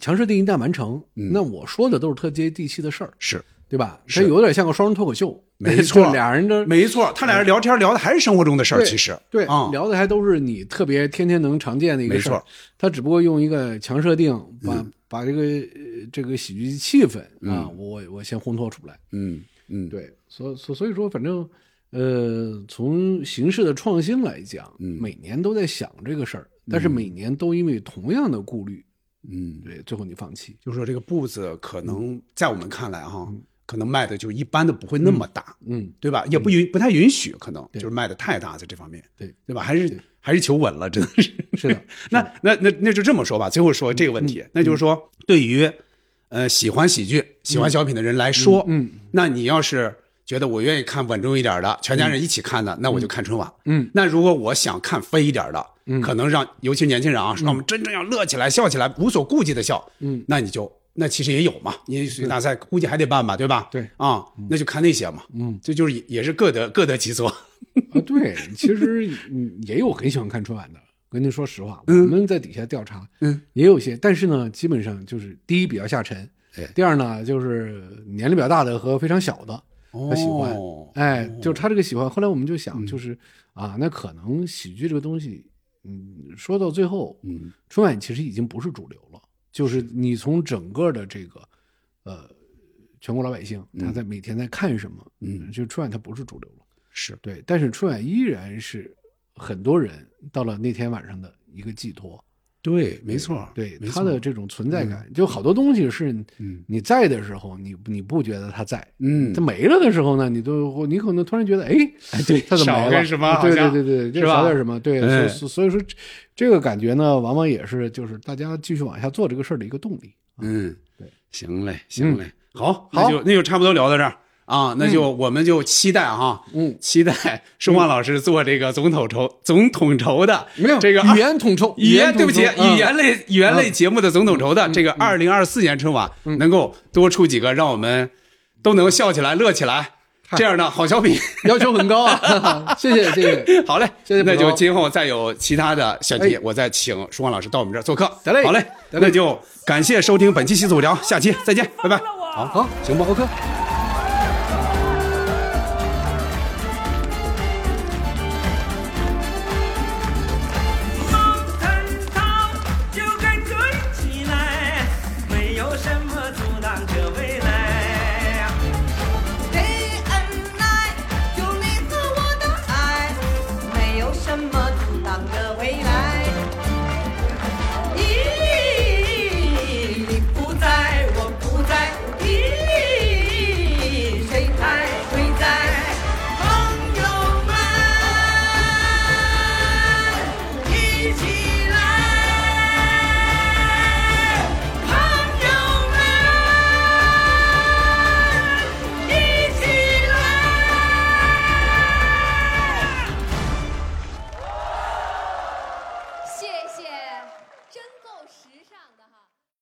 强设定一旦完成，嗯那我说的都是特接地气的事儿，是对吧？是。它有点像个双人脱口秀，没 错。俩人的没错，他俩人聊天聊的还是生活中的事儿，其实。对、啊，聊的还都是你特别天天能常见的一个事儿。没错，他只不过用一个强设定把、嗯。把这个呃这个喜剧气氛啊，我我先烘托出来，嗯嗯，对，所所所以说，反正呃，从形式的创新来讲，嗯。每年都在想这个事儿，但是每年都因为同样的顾虑，嗯，对，最后你放弃。就说这个步子可能在我们看来哈，可能卖的就一般的不会那么大，嗯，对吧？也不允不太允许，可能就是卖的太大在这方面，对。对吧？还是还是求稳了，真的是。是的，那那那那就这么说吧，最后说这个问题，那就是说对于呃喜欢喜剧、喜欢小品的人来说，嗯，那你要是觉得我愿意看稳重一点的，全家人一起看的，那我就看春晚。嗯，那如果我想看飞一点的，嗯。可能让尤其年轻人啊，让我们真正要乐起来、笑起来，无所顾忌的笑，嗯，那你就那其实也有嘛，你水大赛估计还得办吧，对吧？对啊，那就看那些嘛，嗯，这就是也也是各得各得其所。啊，对，其实嗯也有很喜欢看春晚的。跟您说实话，我嗯们在底下调查，嗯，也有些，但是呢，基本上就是第一比较下沉，哎第二呢就是年龄比较大的和非常小的他喜欢，哦哎，就是他这个喜欢。后来我们就想，就是、啊，那可能喜剧这个东西，嗯，说到最后，嗯，春晚其实已经不是主流了，就是你从整个的这个呃全国老百姓他在每天在看什么，嗯，就春晚它不是主流了，是。对，但是春晚依然是很多人到了那天晚上的一个寄托。对，没错，对他的这种存在感，就好多东西是，嗯你在的时候，你你不觉得他在，嗯他没了的时候呢，你都你可能突然觉得，哎，哎对他怎么没了？少什么对对对对，这是吧少点什么？对，哎所以所以说，这个感觉呢，往往也是就是大家继续往下做这个事儿的一个动力。嗯，对，行嘞，行嘞，好，好那就那就差不多聊到这儿啊，那就我们就期待哈，嗯，期待申焕老师做这个总统筹总统筹的没有这个语言统筹，语言对不起，语言类语言类节目的总统筹的这个二零二四年春晚能够多出几个，让我们都能笑起来、乐起来。这样的好小品 要求很高啊！谢谢谢谢，好嘞，谢谢那就今后再有其他的选题，哎我再请舒光老师到我们这儿做客。得嘞好嘞，那就感谢收听本期《西子五聊》，下期再见，拜拜。好好，行吧，OK。